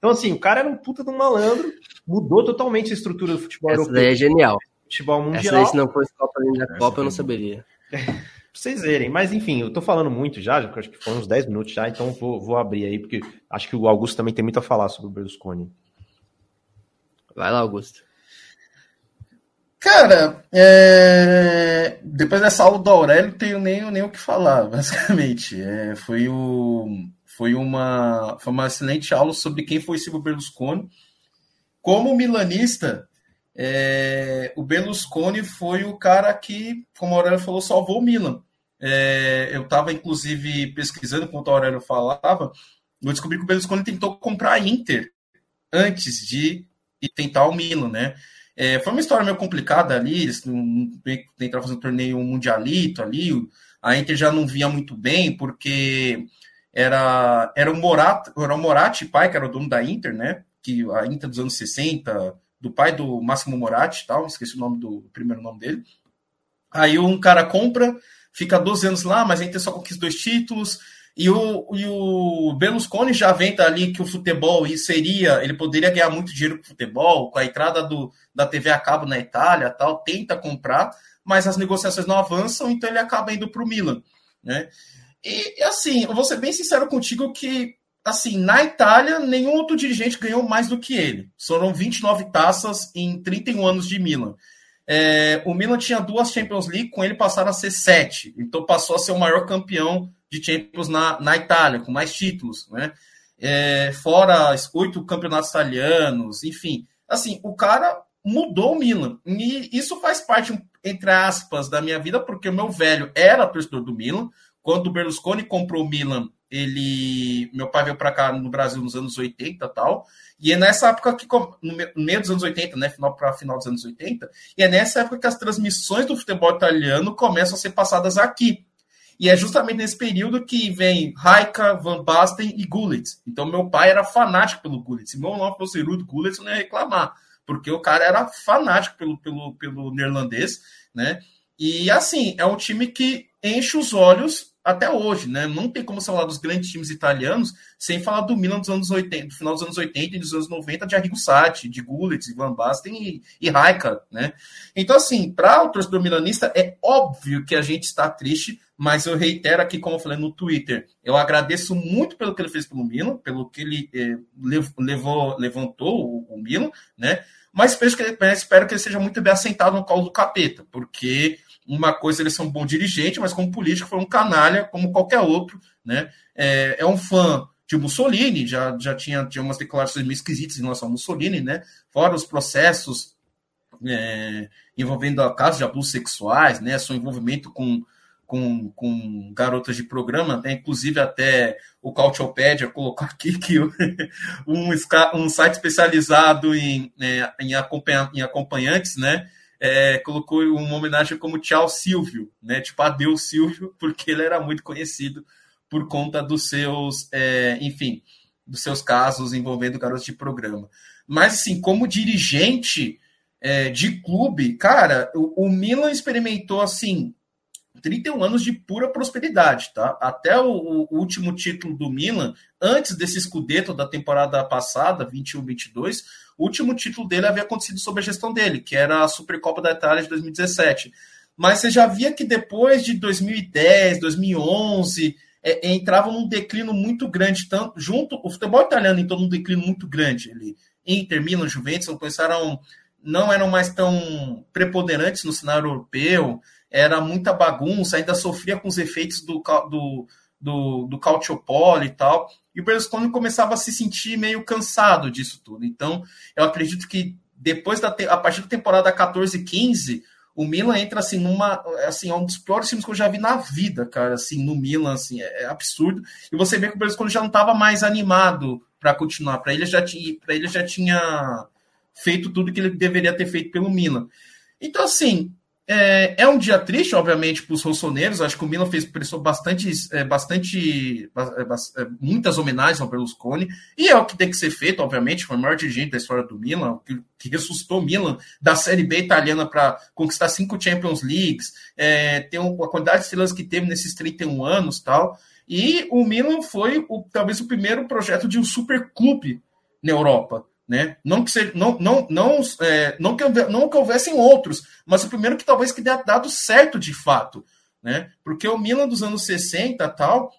Então, assim, o cara era um puta de um malandro, mudou totalmente a estrutura do futebol Essa europeu. Essa é genial. Futebol mundial. Essa daí, se não fosse Copa da Copa, eu não saberia. pra vocês verem. Mas, enfim, eu tô falando muito já, já acho que foram uns 10 minutos já, então vou, vou abrir aí, porque acho que o Augusto também tem muito a falar sobre o Berlusconi. Vai lá, Augusto. Cara, é... depois dessa aula do Aurélio, tenho nem, nem o que falar, basicamente. É, foi, o... foi, uma... foi uma excelente aula sobre quem foi Silvio Berlusconi. Como milanista, é... o Berlusconi foi o cara que, como o Aurélio falou, salvou o Milan. É, eu estava, inclusive, pesquisando enquanto o Aurélio falava, eu descobri que o Berlusconi tentou comprar a Inter antes de tentar o Milan, né? É, foi uma história meio complicada ali, eles tentaram fazer um torneio mundialito ali, a Inter já não via muito bem, porque era, era, o Morat, era o Moratti, pai, que era o dono da Inter, né? Que a Inter dos anos 60, do pai do Máximo Moratti tal, esqueci o nome do o primeiro nome dele. Aí um cara compra, fica 12 anos lá, mas a Inter só conquista dois títulos, e o, e o Berlusconi já venta ali que o futebol seria, ele poderia ganhar muito dinheiro com o futebol, com a entrada do, da TV a cabo na Itália, tal, tenta comprar, mas as negociações não avançam, então ele acaba indo para o Milan, né? E assim, eu vou ser bem sincero contigo que assim, na Itália, nenhum outro dirigente ganhou mais do que ele. Foram 29 taças em 31 anos de Milan. É, o Milan tinha duas Champions League, com ele passaram a ser sete. Então passou a ser o maior campeão de Champions na, na Itália, com mais títulos, né? É, fora oito campeonatos italianos, enfim. Assim, o cara mudou o Milan. E isso faz parte, entre aspas, da minha vida, porque o meu velho era torcedor do Milan. Quando o Berlusconi comprou o Milan, ele. Meu pai veio para cá no Brasil nos anos 80 e tal. E é nessa época que, no meio dos anos 80, né? Final para final dos anos 80, e é nessa época que as transmissões do futebol italiano começam a ser passadas aqui. E é justamente nesse período que vem Raika, Van Basten e Gullit. Então, meu pai era fanático pelo Gullit. Se meu nome fosse Ruud Gullit, eu não ia reclamar, porque o cara era fanático pelo, pelo, pelo neerlandês, né? E assim, é um time que enche os olhos até hoje, né? Não tem como falar dos grandes times italianos sem falar do Milan dos anos 80, do final dos anos 80 e dos anos 90, de Arrigo Sacchi, de Gullit, Van Basten e, e Raika, né? Então, assim, para o torcedor milanista, é óbvio que a gente está triste, mas eu reitero aqui, como eu falei no Twitter, eu agradeço muito pelo que ele fez pelo Milan, pelo que ele eh, levou, levantou o, o Milan, né? Mas espero que, espero que ele seja muito bem assentado no colo do capeta, porque uma coisa ele ser um bom dirigente, mas como político foi um canalha como qualquer outro, né? É, é um fã de Mussolini, já, já tinha, tinha umas declarações meio esquisitas em relação a Mussolini, né? Fora os processos é, envolvendo casos de abusos sexuais, né? Seu envolvimento com, com, com garotas de programa, né? inclusive até o Cautiopédia colocou aqui que um, um site especializado em, é, em, acompanha, em acompanhantes, né? É, colocou uma homenagem como Tchau Silvio, né? Tipo, adeus Silvio, porque ele era muito conhecido por conta dos seus, é, enfim, dos seus casos envolvendo garotos de programa. Mas, assim, como dirigente é, de clube, cara, o, o Milan experimentou, assim, 31 anos de pura prosperidade, tá? Até o, o, último título do Milan, antes desse Scudetto da temporada passada, 21-22, o último título dele havia acontecido sob a gestão dele, que era a Supercopa da Itália de 2017. Mas você já via que depois de 2010, 2011, é, entrava num declínio muito grande, tanto junto o futebol italiano entrou num declínio muito grande ali. Inter, Milan, Juventus começaram não eram mais tão preponderantes no cenário europeu, era muita bagunça, ainda sofria com os efeitos do, do, do, do Calciopoli e tal. E o Berlusconi começava a se sentir meio cansado disso tudo. Então, eu acredito que depois da a partir da temporada 14 e 15, o Milan entra assim numa assim, é um dos piores times que eu já vi na vida, cara, assim, no Milan, assim, é, é absurdo. E você vê que o Berlusconi já não estava mais animado para continuar, para ele já tinha, para ele já tinha feito tudo que ele deveria ter feito pelo Milan. Então, assim, é, é um dia triste, obviamente, para os rossoneiros. Acho que o Milan fez prestou bastante, é, bastante é, é, muitas homenagens ao Berlusconi, e é o que tem que ser feito, obviamente. Foi o maior dirigente da história do Milan, que, que ressuscitou Milan da Série B italiana para conquistar cinco Champions Leagues, é, ter uma quantidade de estrelas que teve nesses 31 anos tal. E o Milan foi o, talvez o primeiro projeto de um super clube na Europa. Né? Não que seja, não, não, não, é, não, que, não que houvessem outros, mas o primeiro que talvez que tenha dado certo de fato, né? Porque o Milan dos anos 60 tal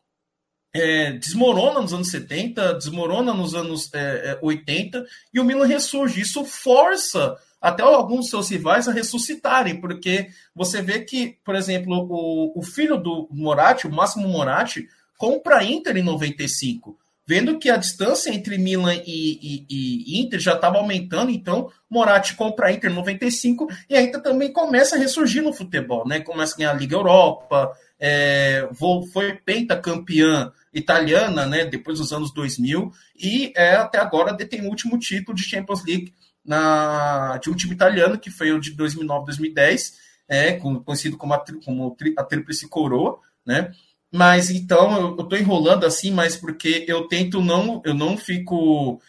é, desmorona nos anos 70, desmorona nos anos é, 80 é, e o Milan ressurge. Isso força até alguns seus rivais a ressuscitarem, porque você vê que, por exemplo, o, o filho do Moratti, o Máximo Moratti, compra a Inter em 95 vendo que a distância entre Milan e, e, e Inter já estava aumentando, então Moratti compra a Inter 95 e a Inter também começa a ressurgir no futebol, né? Começa a ganhar a Liga Europa, é, foi pentacampeã italiana, né? Depois dos anos 2000 e é, até agora detém o último título de Champions League na, de um time italiano, que foi o de 2009-2010, é, conhecido como a, como a Tríplice Coroa, né? Mas então eu estou enrolando assim, mas porque eu tento não, eu não fico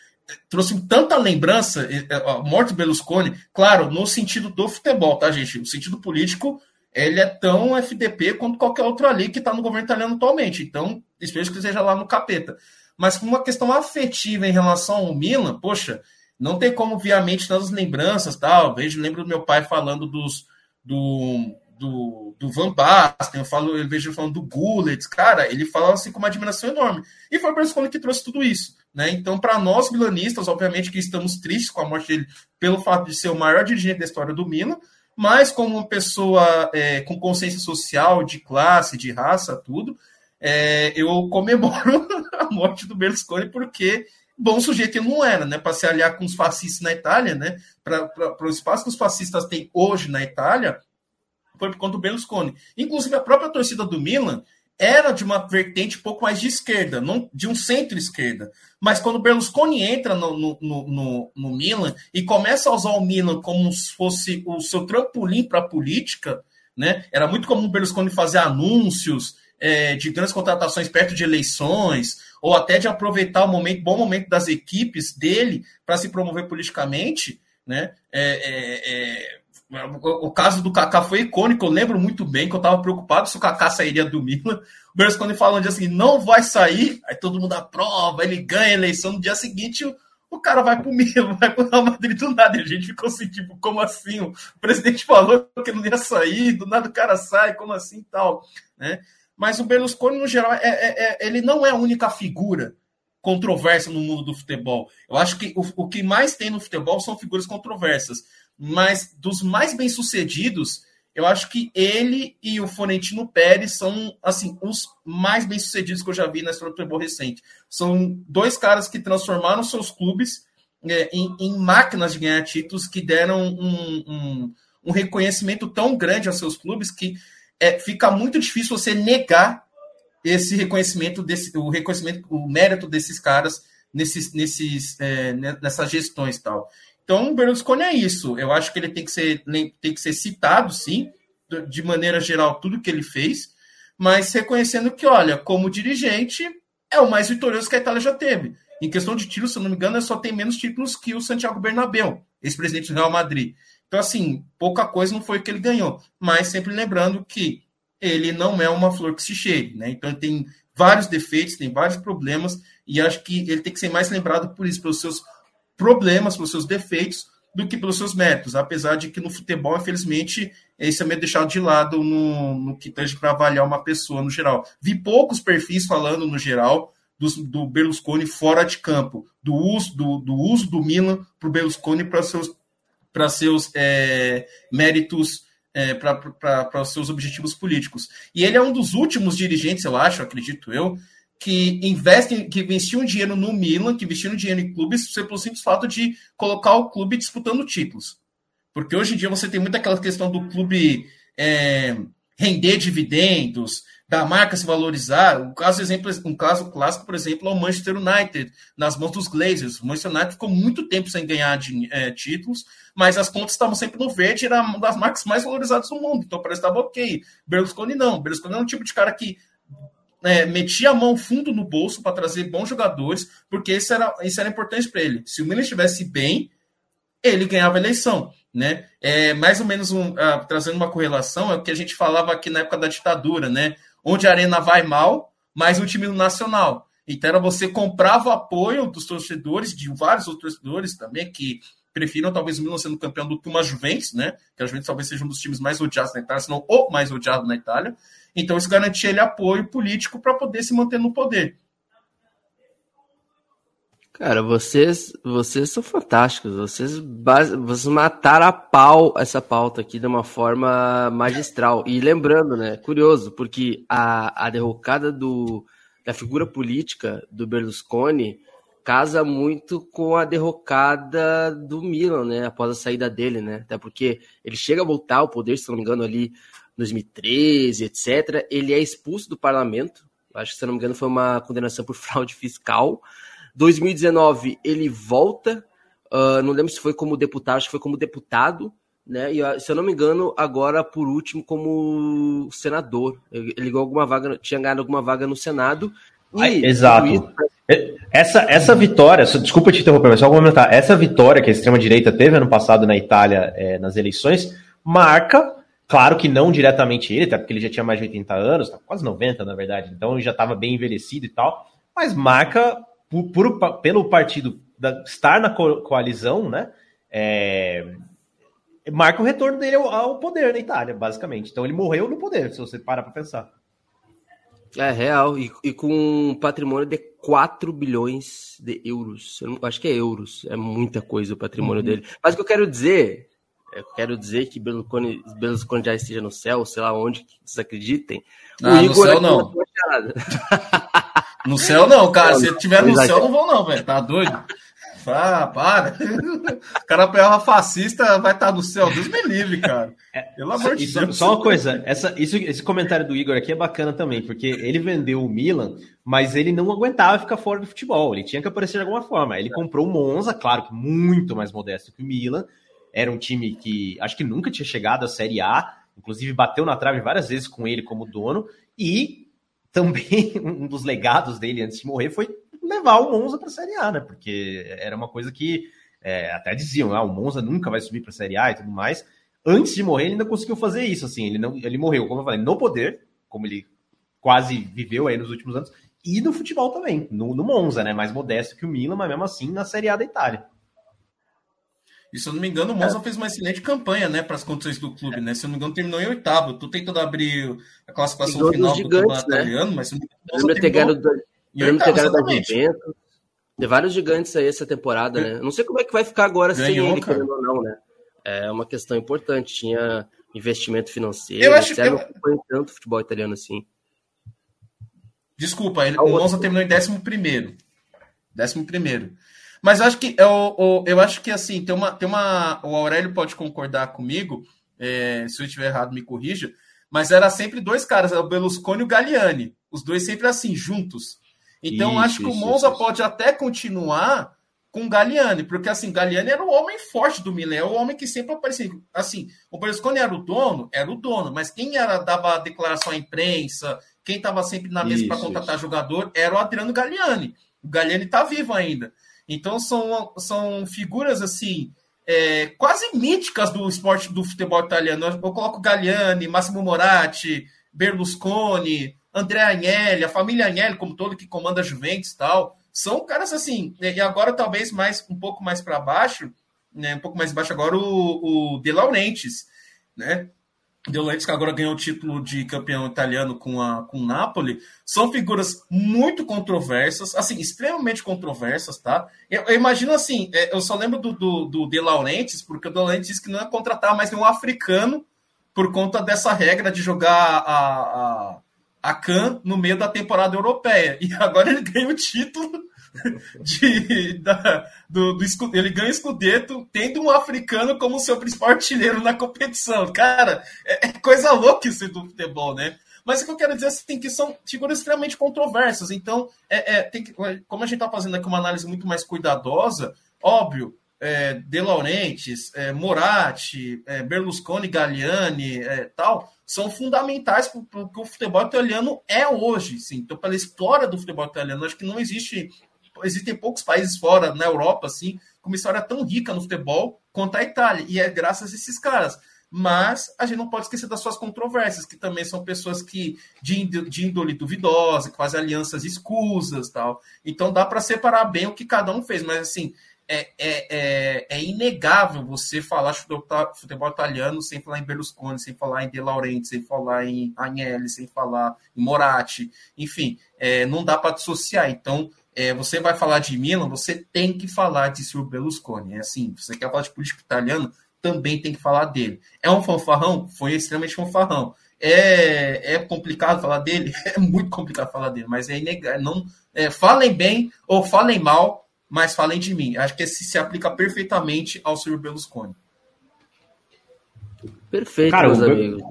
trouxe tanta lembrança, a morte do Berlusconi, claro, no sentido do futebol, tá, gente? No sentido político, ele é tão FDP quanto qualquer outro ali que está no governo italiano atualmente. Então, espero que seja lá no capeta. Mas com uma questão afetiva em relação ao Milan, poxa, não tem como vir à mente tantas lembranças, tal. Vejo, lembro do meu pai falando dos do, do, do Van Basten, eu, falo, eu vejo ele falando do Gullit, cara, ele fala assim com uma admiração enorme. E foi o Berlusconi que trouxe tudo isso. Né? Então, para nós milanistas, obviamente que estamos tristes com a morte dele pelo fato de ser o maior dirigente da história do Milan, mas como uma pessoa é, com consciência social, de classe, de raça, tudo, é, eu comemoro a morte do Berlusconi porque bom sujeito ele não era, né? Para se aliar com os fascistas na Itália, né? Para o espaço que os fascistas têm hoje na Itália, foi por conta do Berlusconi. Inclusive, a própria torcida do Milan era de uma vertente um pouco mais de esquerda, não de um centro-esquerda. Mas quando o Berlusconi entra no, no, no, no, Milan e começa a usar o Milan como se fosse o seu trampolim para a política, né? Era muito comum o Berlusconi fazer anúncios é, de grandes contratações perto de eleições, ou até de aproveitar o momento, bom momento das equipes dele para se promover politicamente, né? É, é, é o caso do Kaká foi icônico, eu lembro muito bem que eu estava preocupado se o Kaká sairia do Milan. O Berlusconi falando assim, não vai sair, aí todo mundo aprova, ele ganha a eleição, no dia seguinte o, cara vai para o Milan, vai para o Real Madrid do nada, e a gente ficou assim, tipo, como assim? O presidente falou que não ia sair, do nada o cara sai, como assim e tal, né? Mas o Berlusconi, no geral, é, é, é, ele não é a única figura controversa no mundo do futebol. Eu acho que o, o que mais tem no futebol são figuras controversas mas dos mais bem-sucedidos, eu acho que ele e o Florentino Pérez são assim os mais bem-sucedidos que eu já vi na história do futebol recente. São dois caras que transformaram seus clubes é, em, em, máquinas de ganhar títulos que deram um, um, um reconhecimento tão grande aos seus clubes que é, fica muito difícil você negar esse reconhecimento desse o reconhecimento o mérito desses caras nesses nesses é, nessas gestões tal então, o Berlusconi é isso. Eu acho que ele tem que ser, tem que ser citado, sim, de maneira geral, tudo que ele fez, mas reconhecendo que, olha, como dirigente, é o mais vitorioso que a Itália já teve. Em questão de títulos, se eu não me engano, só tem menos títulos que o Santiago Bernabéu, ex-presidente do Real Madrid. Então, assim, pouca coisa não foi que ele ganhou. Mas sempre lembrando que ele não é uma flor que se cheire, né? Então, ele tem vários defeitos, tem vários problemas, e acho que ele tem que ser mais lembrado por isso, pelos seus problemas, pelos seus defeitos, do que pelos seus méritos, apesar de que no futebol, infelizmente, esse é meio deixado de lado no, no que tange para avaliar uma pessoa no geral. Vi poucos perfis falando no geral do, do Berlusconi fora de campo, do uso do, do uso do Milan para o Berlusconi para seus, para seus é, méritos, é, para os seus objetivos políticos. E ele é um dos últimos dirigentes, eu acho, acredito eu, que investem, que investiam dinheiro no Milan, que investiam dinheiro em clubes, pelo simples fato de colocar o clube disputando títulos. Porque hoje em dia você tem muita aquela questão do clube é, render dividendos, da marca se valorizar. Um caso, exemplo, um caso clássico, por exemplo, é o Manchester United, nas mãos dos Glazers. O Manchester United ficou muito tempo sem ganhar de, é, títulos, mas as contas estavam sempre no verde, era uma das marcas mais valorizadas do mundo, então parece que estava ok. Berlusconi não. Berlusconi é um tipo de cara que é, metia a mão fundo no bolso para trazer bons jogadores, porque isso era, isso era importante para ele. Se o Milan estivesse bem, ele ganhava a eleição. Né? É, mais ou menos um, uh, trazendo uma correlação, é o que a gente falava aqui na época da ditadura, né? onde a arena vai mal, mais um time nacional. Então era você comprava o apoio dos torcedores, de vários outros torcedores também, que prefiram talvez o Milan sendo campeão do que uma Juventus, né? Que a Juventus talvez seja um dos times mais odiados na Itália, se não o mais odiado na Itália. Então isso garantia ele apoio político para poder se manter no poder. Cara, vocês, vocês são fantásticos. Vocês, vocês mataram a pau essa pauta aqui de uma forma magistral. E lembrando, né? Curioso, porque a, a derrocada do, da figura política do Berlusconi casa muito com a derrocada do Milan, né? Após a saída dele, né? Até porque ele chega a voltar ao poder, se não me engano, ali 2013, etc. Ele é expulso do parlamento. Acho que, se não me engano, foi uma condenação por fraude fiscal. 2019, ele volta. Uh, não lembro se foi como deputado, acho que foi como deputado né? E se eu não me engano, agora por último como senador. Ele ligou alguma vaga, tinha ganhado alguma vaga no Senado. E, exato. Isso... Essa, essa vitória, desculpa te interromper, mas só comentar. Essa vitória que a extrema-direita teve ano passado na Itália é, nas eleições marca, claro que não diretamente ele, até porque ele já tinha mais de 80 anos, tá quase 90 na verdade, então já estava bem envelhecido e tal, mas marca por, por, pelo partido da, estar na coalizão, né? É, marca o retorno dele ao, ao, poder na Itália, basicamente. Então ele morreu no poder, se você parar para pensar. É real, e, e, com um patrimônio de 4 bilhões de euros. Eu não, acho que é euros, é muita coisa o patrimônio uhum. dele. Mas o que eu quero dizer, eu quero dizer que Berlusconi, Berlusconi já esteja no céu, sei lá onde vocês acreditem. Ah, o Igor no céu não. no céu não, cara. Se tiver no céu, não vou não, velho. Tá doido? Ah, para. O cara pegava fascista, vai estar no céu. Deus me livre, cara. É, Pelo amor de Deus. Só uma coisa, essa, isso, esse comentário do Igor aqui é bacana também, porque ele vendeu o Milan, mas ele não aguentava ficar fora do futebol. Ele tinha que aparecer de alguma forma. Ele comprou o Monza, claro que muito mais modesto que o Milan. Era um time que acho que nunca tinha chegado à Série A, inclusive bateu na trave várias vezes com ele como dono. E também um dos legados dele antes de morrer foi levar o Monza para a Série A, né? Porque era uma coisa que é, até diziam, ah, o Monza nunca vai subir para a Série A e tudo mais. Antes de morrer, ele ainda conseguiu fazer isso, assim. Ele não, ele morreu, como eu falei, no poder, como ele quase viveu aí nos últimos anos, e no futebol também, no, no Monza, né? Mais modesto que o Milan, mas mesmo assim na Série A da Itália. E se eu não me engano, o Monza é. fez uma excelente campanha, né, para as condições do clube, é. né? Se eu não me engano, terminou em oitavo. Tô tentando abrir a classificação final do campeonato né? italiano, mas se não me engano, Grêmio ter ganhado da Juventus. Tem vários gigantes aí essa temporada, né? Não sei como é que vai ficar agora Ganhou, sem ele, cara. querendo ou não, né? É uma questão importante. Tinha investimento financeiro. Eu acho que eu... não foi tanto futebol italiano assim. Desculpa, ele, o Monza terminou em 11 primeiro. Décimo primeiro. Mas eu acho que eu, eu, eu, acho que assim, tem uma, tem uma. O Aurélio pode concordar comigo. É, se eu estiver errado, me corrija. Mas era sempre dois caras, o Berlusconi e o Galliani. Os dois sempre assim, juntos. Então, isso, acho que o Monza isso, pode até continuar com o Galliani, porque assim, Galliani era o homem forte do Milan, é o homem que sempre aparecia. Assim, o Berlusconi era o dono, era o dono, mas quem era dava declaração à imprensa, quem estava sempre na mesa para contratar jogador, era o Adriano Galliani. O Galliani está vivo ainda. Então são, são figuras assim é, quase míticas do esporte do futebol italiano. Eu coloco Galliani, Massimo Moratti, Berlusconi, André Agnelli, a família Agnelli como todo que comanda a Juventus tal, são caras assim, né, e agora talvez mais um pouco mais para baixo, né, um pouco mais baixo agora o, o De Laurentiis, né? De Laurentiis que agora ganhou o título de campeão italiano com a com o Napoli, são figuras muito controversas, assim, extremamente controversas, tá? Eu, eu imagino assim, é, eu só lembro do, do, do De Laurentiis, porque o De Laurentiis disse que não ia contratar mais nenhum africano por conta dessa regra de jogar a, a a Can no meio da temporada europeia. E agora ele ganha o título de, da, do, do, ele ganha o Scudetto tendo um africano como seu principal artilheiro na competição. Cara, é, é coisa louca isso do futebol, né? Mas o que eu quero dizer assim, que são figuras extremamente controversas. Então, é, é tem que, como a gente está fazendo aqui uma análise muito mais cuidadosa, óbvio, é, De Laurentiis, é, Moratti, é, Berlusconi, Galliani, é, tal, são fundamentais para o que o futebol italiano é hoje. Sim. Então, pela história do futebol italiano, acho que não existe. Existem poucos países fora, na Europa, assim, com uma história tão rica no futebol quanto a Itália. E é graças a esses caras. Mas a gente não pode esquecer das suas controvérsias, que também são pessoas que de, de índole duvidosa, que fazem alianças escusas tal. Então dá para separar bem o que cada um fez. Mas assim, é, é, é, é, inegável você falar futebol italiano sem falar em Berlusconi, sem falar em De Laurenti, sem falar em Agnelli, sem falar em Moratti, enfim, é, não dá para dissociar. Então, é, você vai falar de Milan, você tem que falar de Silvio Berlusconi. É assim, você quer falar de político italiano, também tem que falar dele. É um fanfarrão? Foi extremamente fanfarrão. é, é complicado falar dele, é muito complicado falar dele, mas é inegável. Não, é, falem bem ou falem mal, mas falem de mim. Acho que esse se aplica perfeitamente ao Silvio Berlusconi. Perfeito, Cara, meus amigos.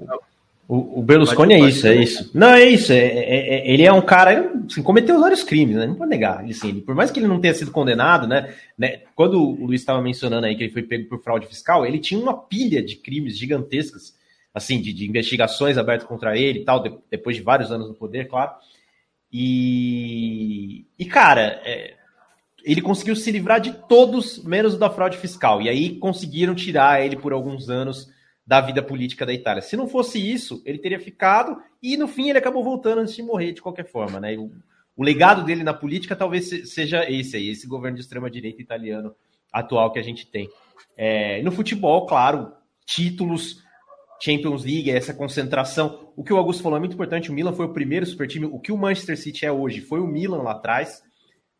O, o Berlusconi pode, é isso, é isso. Não, é isso. É, é, é, ele é um cara, assim, cometeu vários crimes, né? Não pode negar. Assim, ele, por mais que ele não tenha sido condenado, né, né? Quando o Luiz estava mencionando aí que ele foi pego por fraude fiscal, ele tinha uma pilha de crimes gigantescas, assim, de, de investigações abertas contra ele e tal, de, depois de vários anos no poder, claro. E, e cara, é, ele conseguiu se livrar de todos, menos da fraude fiscal. E aí conseguiram tirar ele por alguns anos da vida política da Itália. Se não fosse isso, ele teria ficado e no fim ele acabou voltando antes de morrer de qualquer forma, né? O, o legado dele na política talvez seja esse aí, esse governo de extrema direita italiano atual que a gente tem. É, no futebol, claro, títulos, Champions League, essa concentração. O que o Augusto falou é muito importante. O Milan foi o primeiro super time. O que o Manchester City é hoje foi o Milan lá atrás,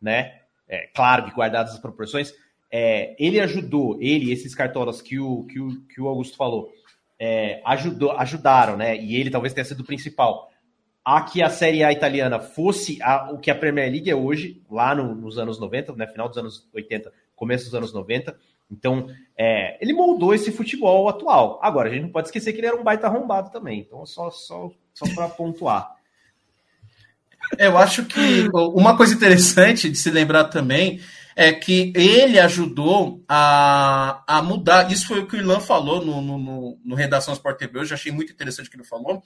né? É, claro que guardadas as proporções é, ele ajudou, ele, esses cartolas que o, que o, que o Augusto falou, é, ajudou, ajudaram, né? E ele talvez tenha sido o principal. A que a Série A italiana fosse a, o que a Premier League é hoje, lá no, nos anos 90, né? Final dos anos 80, começo dos anos 90. Então, é, ele moldou esse futebol atual. Agora, a gente não pode esquecer que ele era um baita arrombado também. Então, só, só, só para pontuar. Eu acho que uma coisa interessante de se lembrar também é que ele ajudou a, a mudar. Isso foi o que o Ilan falou no, no, no Redação Sport TV. Eu já achei muito interessante o que ele falou.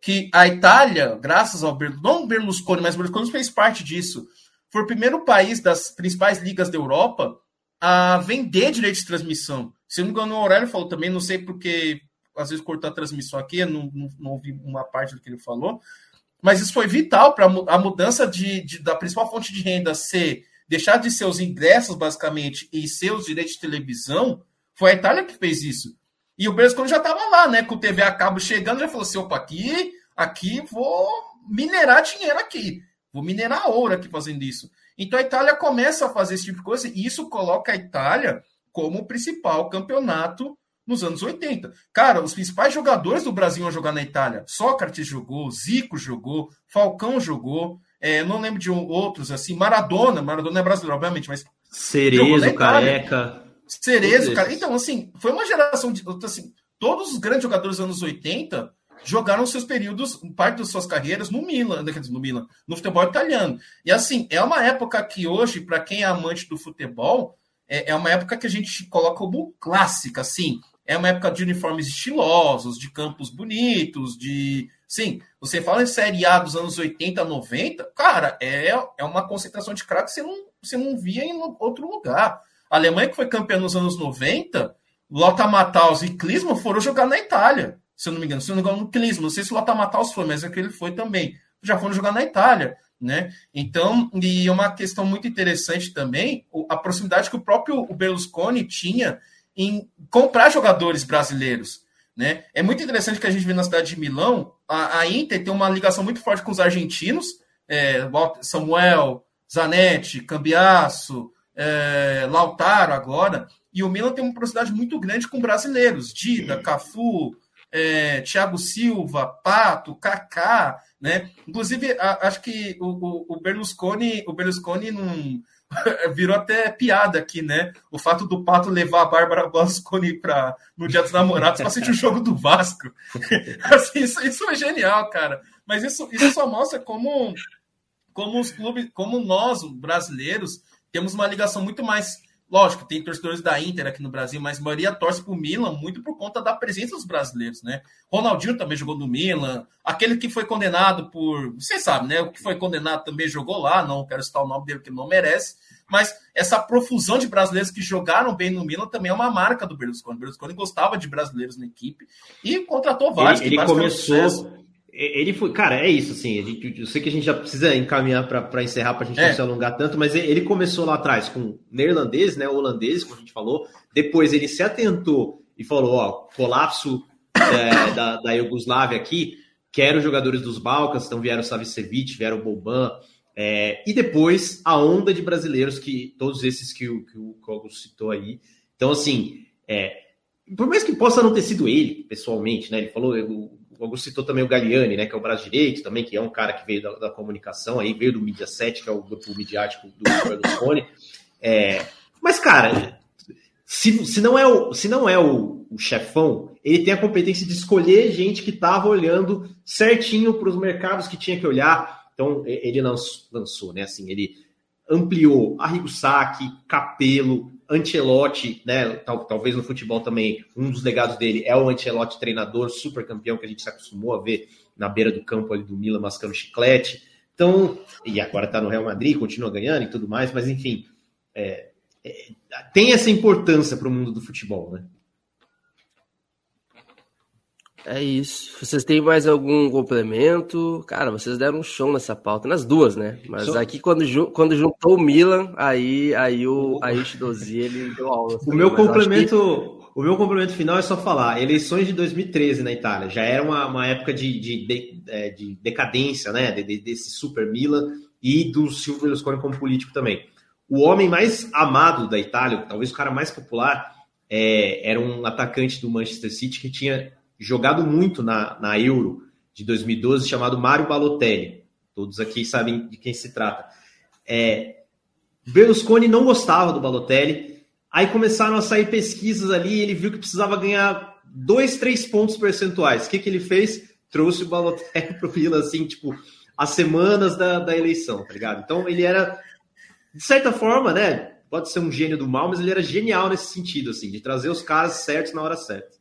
Que a Itália, graças ao Berlusconi, não Berlusconi, mas Berlusconi fez parte disso. Foi o primeiro país das principais ligas da Europa a vender direito de transmissão. Se não me engano, o Aurélio falou também, não sei porque às vezes cortou a transmissão aqui, não, não, não ouvi uma parte do que ele falou, mas isso foi vital para a mudança de, de, da principal fonte de renda ser deixar de ser os ingressos, basicamente, e seus direitos de televisão, foi a Itália que fez isso. E o Berlusconi já estava lá, né? Com o TV a cabo chegando, já falou assim: opa, aqui, aqui vou minerar dinheiro aqui. Vou minerar ouro aqui fazendo isso. Então a Itália começa a fazer esse tipo de coisa, e isso coloca a Itália como o principal campeonato nos anos 80. Cara, os principais jogadores do Brasil iam jogar na Itália. Sócrates jogou, Zico jogou, Falcão jogou. É, não lembro de outros, assim, Maradona, Maradona é brasileiro, obviamente, mas. Cerezo, Careca. Cerezo, cara. Então, assim, foi uma geração de. Assim, todos os grandes jogadores dos anos 80 jogaram seus períodos, parte das suas carreiras no Milan, no Milan, no futebol italiano. E assim, é uma época que hoje, para quem é amante do futebol, é, é uma época que a gente coloca como clássica, assim. É uma época de uniformes estilosos, de campos bonitos, de Sim, você fala em Série A dos anos 80, 90, cara, é, é uma concentração de craques que você não, você não via em outro lugar. A Alemanha, que foi campeã nos anos 90, Lothar Matthaus e Klinsmann foram jogar na Itália, se eu não me engano. Se eu não me engano, no Klinsmann, não sei se o Lothar Matthaus foi, mas aquele foi também. Já foram jogar na Itália, né? Então, e uma questão muito interessante também, a proximidade que o próprio Berlusconi tinha em comprar jogadores brasileiros. Né? É muito interessante que a gente vê na cidade de Milão, a, a Inter tem uma ligação muito forte com os argentinos, é, Samuel, Zanetti, Cambiasso, é, Lautaro agora, e o Milan tem uma proximidade muito grande com brasileiros, Dida, Cafu, é, Thiago Silva, Pato, Kaká, né? Inclusive, a, acho que o, o, o, Berlusconi, o Berlusconi não virou até piada aqui, né? O fato do Pato levar a Bárbara Berlusconi para no Dia dos Namorados para assistir o jogo do Vasco. assim, isso, isso é genial, cara. Mas isso, isso só mostra como, como os clubes, como nós, brasileiros, temos uma ligação muito mais. Lógico, tem torcedores da Inter aqui no Brasil, mas a maioria torce para o Milan muito por conta da presença dos brasileiros, né? Ronaldinho também jogou no Milan. Aquele que foi condenado por. Vocês sabem, né? O que foi condenado também jogou lá. Não quero citar o nome dele, que não merece mas essa profusão de brasileiros que jogaram bem no Milan também é uma marca do Berlusconi. O Berlusconi gostava de brasileiros na equipe e contratou vários. Ele, ele começou. Ele foi, cara, é isso, assim. Gente, eu sei que a gente já precisa encaminhar para encerrar, para a gente é. não se alongar tanto, mas ele começou lá atrás com neerlandês, né, holandês, como a gente falou. Depois ele se atentou e falou: ó, colapso é, da, da Iugoslávia aqui, quero jogadores dos Balcãs, então vieram o Savicevic, vieram o Boban, é, e depois a onda de brasileiros, que todos esses que, o, que o Kogo citou aí. Então, assim, é, por mais que possa não ter sido ele, pessoalmente, né? Ele falou, o, o Augusto citou também o Galliani, né, que é o braço direito também, que é um cara que veio da, da comunicação, aí veio do Media 7, que é o grupo midiático do Berlusconi. É, mas, cara, se, se não é o, se não é o, o chefão, ele tem a competência de escolher gente que estava olhando certinho para os mercados que tinha que olhar. Então, ele lançou, lançou, né? Assim, ele ampliou Arrigo Sacchi, Capello, Ancelotti, né? Tal, talvez no futebol também, um dos legados dele é o Ancelotti treinador, super campeão que a gente se acostumou a ver na beira do campo ali do Milan mascando chiclete. Então, e agora está no Real Madrid, continua ganhando e tudo mais, mas enfim, é, é, tem essa importância para o mundo do futebol, né? É isso. Vocês têm mais algum complemento? Cara, vocês deram um show nessa pauta, nas duas, né? Mas show. aqui, quando, quando juntou o Milan, aí, aí o aí Shidozi, ele deu aula. O meu complemento. O meu complemento final é só falar, eleições de 2013 na Itália, já era uma, uma época de, de, de, é, de decadência, né, de, desse super Milan e do Silvio Berlusconi como político também. O homem mais amado da Itália, talvez o cara mais popular, é, era um atacante do Manchester City que tinha jogado muito na, na Euro de 2012, chamado Mário Balotelli. Todos aqui sabem de quem se trata. É, Berlusconi não gostava do Balotelli, aí começaram a sair pesquisas ali, ele viu que precisava ganhar dois, três pontos percentuais. O que, que ele fez? Trouxe o Balotelli para o Milan, assim, tipo, as semanas da, da eleição, tá ligado? Então ele era, de certa forma, né? Pode ser um gênio do mal, mas ele era genial nesse sentido, assim, de trazer os caras certos na hora certa.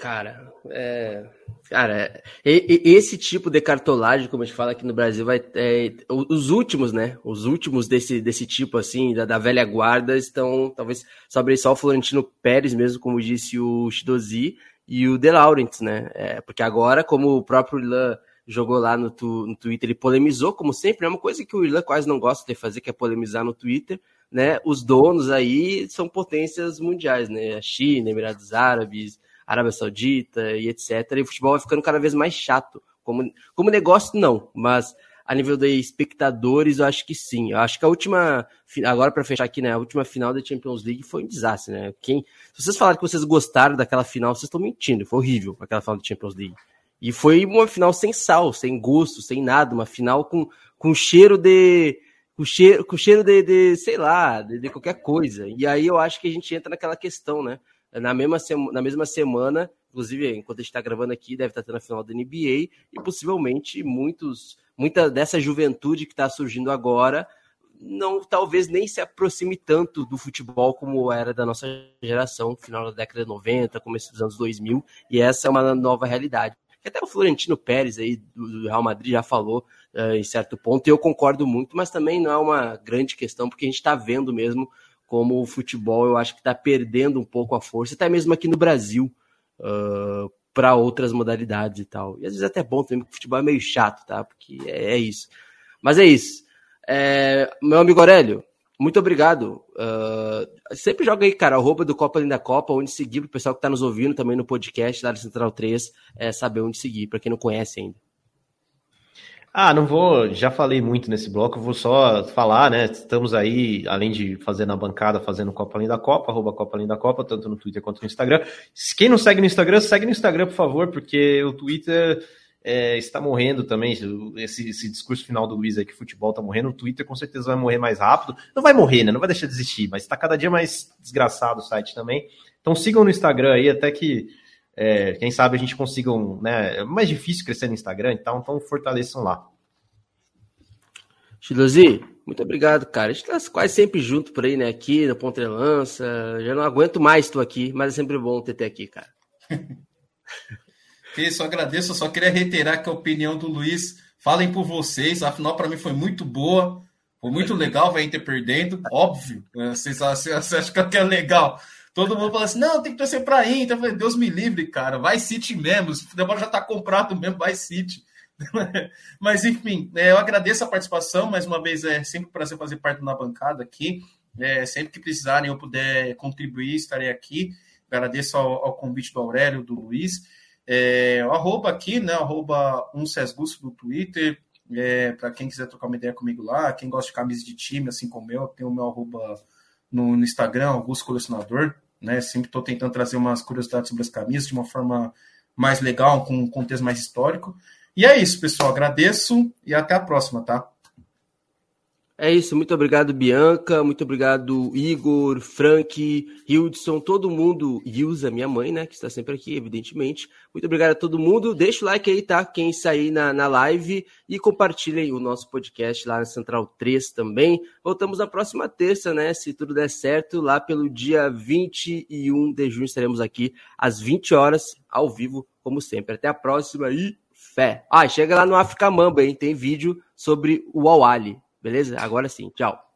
Cara, é, cara, esse tipo de cartolagem, como a gente fala aqui no Brasil, vai é, os últimos, né? Os últimos desse, desse tipo, assim, da, da velha guarda, estão talvez sobre só o Florentino Pérez mesmo, como disse o Shidozi, e o De Laurentiis, né? É, porque agora, como o próprio Irlan jogou lá no, tu, no Twitter, ele polemizou, como sempre, é uma coisa que o Irlan quase não gosta de fazer, que é polemizar no Twitter, né? Os donos aí são potências mundiais, né? A China, Emirados Árabes, Arábia Saudita e etc. E o futebol vai ficando cada vez mais chato. Como, como negócio, não, mas a nível de espectadores, eu acho que sim. Eu acho que a última, agora para fechar aqui, né, a última final da Champions League foi um desastre, né? Quem, se vocês falaram que vocês gostaram daquela final, vocês estão mentindo. Foi horrível aquela final da Champions League. E foi uma final sem sal, sem gosto, sem nada, uma final com, com cheiro de com cheiro, com cheiro de, de sei lá, de, de qualquer coisa. E aí eu acho que a gente entra naquela questão, né? Na mesma, na mesma semana, inclusive enquanto a gente está gravando aqui, deve estar tá tendo a final da NBA, e possivelmente muitos, muita dessa juventude que está surgindo agora não talvez nem se aproxime tanto do futebol como era da nossa geração, final da década de 90, começo dos anos 2000, e essa é uma nova realidade. Até o Florentino Pérez aí do Real Madrid já falou uh, em certo ponto, e eu concordo muito, mas também não é uma grande questão, porque a gente está vendo mesmo como o futebol eu acho que está perdendo um pouco a força, até mesmo aqui no Brasil, uh, para outras modalidades e tal. E às vezes é até bom também, porque o futebol é meio chato, tá? Porque é, é isso. Mas é isso. É, meu amigo Aurélio, muito obrigado. Uh, sempre joga aí, cara, arroba do Copa Linda Copa, onde seguir, para o pessoal que está nos ouvindo também no podcast da Central 3, é, saber onde seguir, para quem não conhece ainda. Ah, não vou, já falei muito nesse bloco, vou só falar, né? Estamos aí, além de fazer na bancada, fazendo Copa Além da Copa, arroba Copa Além da Copa, tanto no Twitter quanto no Instagram. Quem não segue no Instagram, segue no Instagram, por favor, porque o Twitter é, está morrendo também. Esse, esse, discurso final do Luiz aí que o futebol está morrendo, o Twitter com certeza vai morrer mais rápido. Não vai morrer, né? Não vai deixar de existir, mas está cada dia mais desgraçado o site também. Então sigam no Instagram aí, até que é, quem sabe a gente consiga um, né? É mais difícil crescer no Instagram, então, então fortaleçam lá. Chilozi, muito obrigado, cara. A gente tá quase sempre junto por aí, né? Aqui na Ponte Lança. Já não aguento mais tu aqui, mas é sempre bom ter te aqui, cara. Fê, só agradeço, eu só queria reiterar que a opinião do Luiz, falem por vocês, afinal para mim foi muito boa, foi muito legal, vai Inter perdendo, óbvio. Vocês, vocês acham que é legal? Todo mundo fala assim: não, tem que torcer para Inter. Eu falei, Deus me livre, cara. Vai City mesmo. O futebol já tá comprado mesmo, vai City. Mas, enfim, é, eu agradeço a participação. Mais uma vez, é sempre um prazer fazer parte da bancada aqui. É, sempre que precisarem, eu puder contribuir, estarei aqui. Agradeço ao, ao convite do Aurélio, do Luiz. É, arroba aqui, né? Arroba um Cesgusto no Twitter. É, para quem quiser trocar uma ideia comigo lá, quem gosta de camisa de time, assim como eu, tem o meu arroba no, no Instagram, Augusto Colecionador, né? Sempre estou tentando trazer umas curiosidades sobre as camisas de uma forma mais legal, com um contexto mais histórico. E é isso, pessoal. Agradeço e até a próxima, tá? É isso, muito obrigado, Bianca, muito obrigado, Igor, Frank, Hildson, todo mundo, Ilza, minha mãe, né, que está sempre aqui, evidentemente. Muito obrigado a todo mundo. Deixa o like aí, tá? Quem sair na, na live e compartilhem o nosso podcast lá na Central 3 também. Voltamos na próxima terça, né? Se tudo der certo, lá pelo dia 21 de junho estaremos aqui às 20 horas, ao vivo, como sempre. Até a próxima e fé. Ah, chega lá no Africa Mamba, hein? Tem vídeo sobre o Awali. Beleza? Agora sim. Tchau.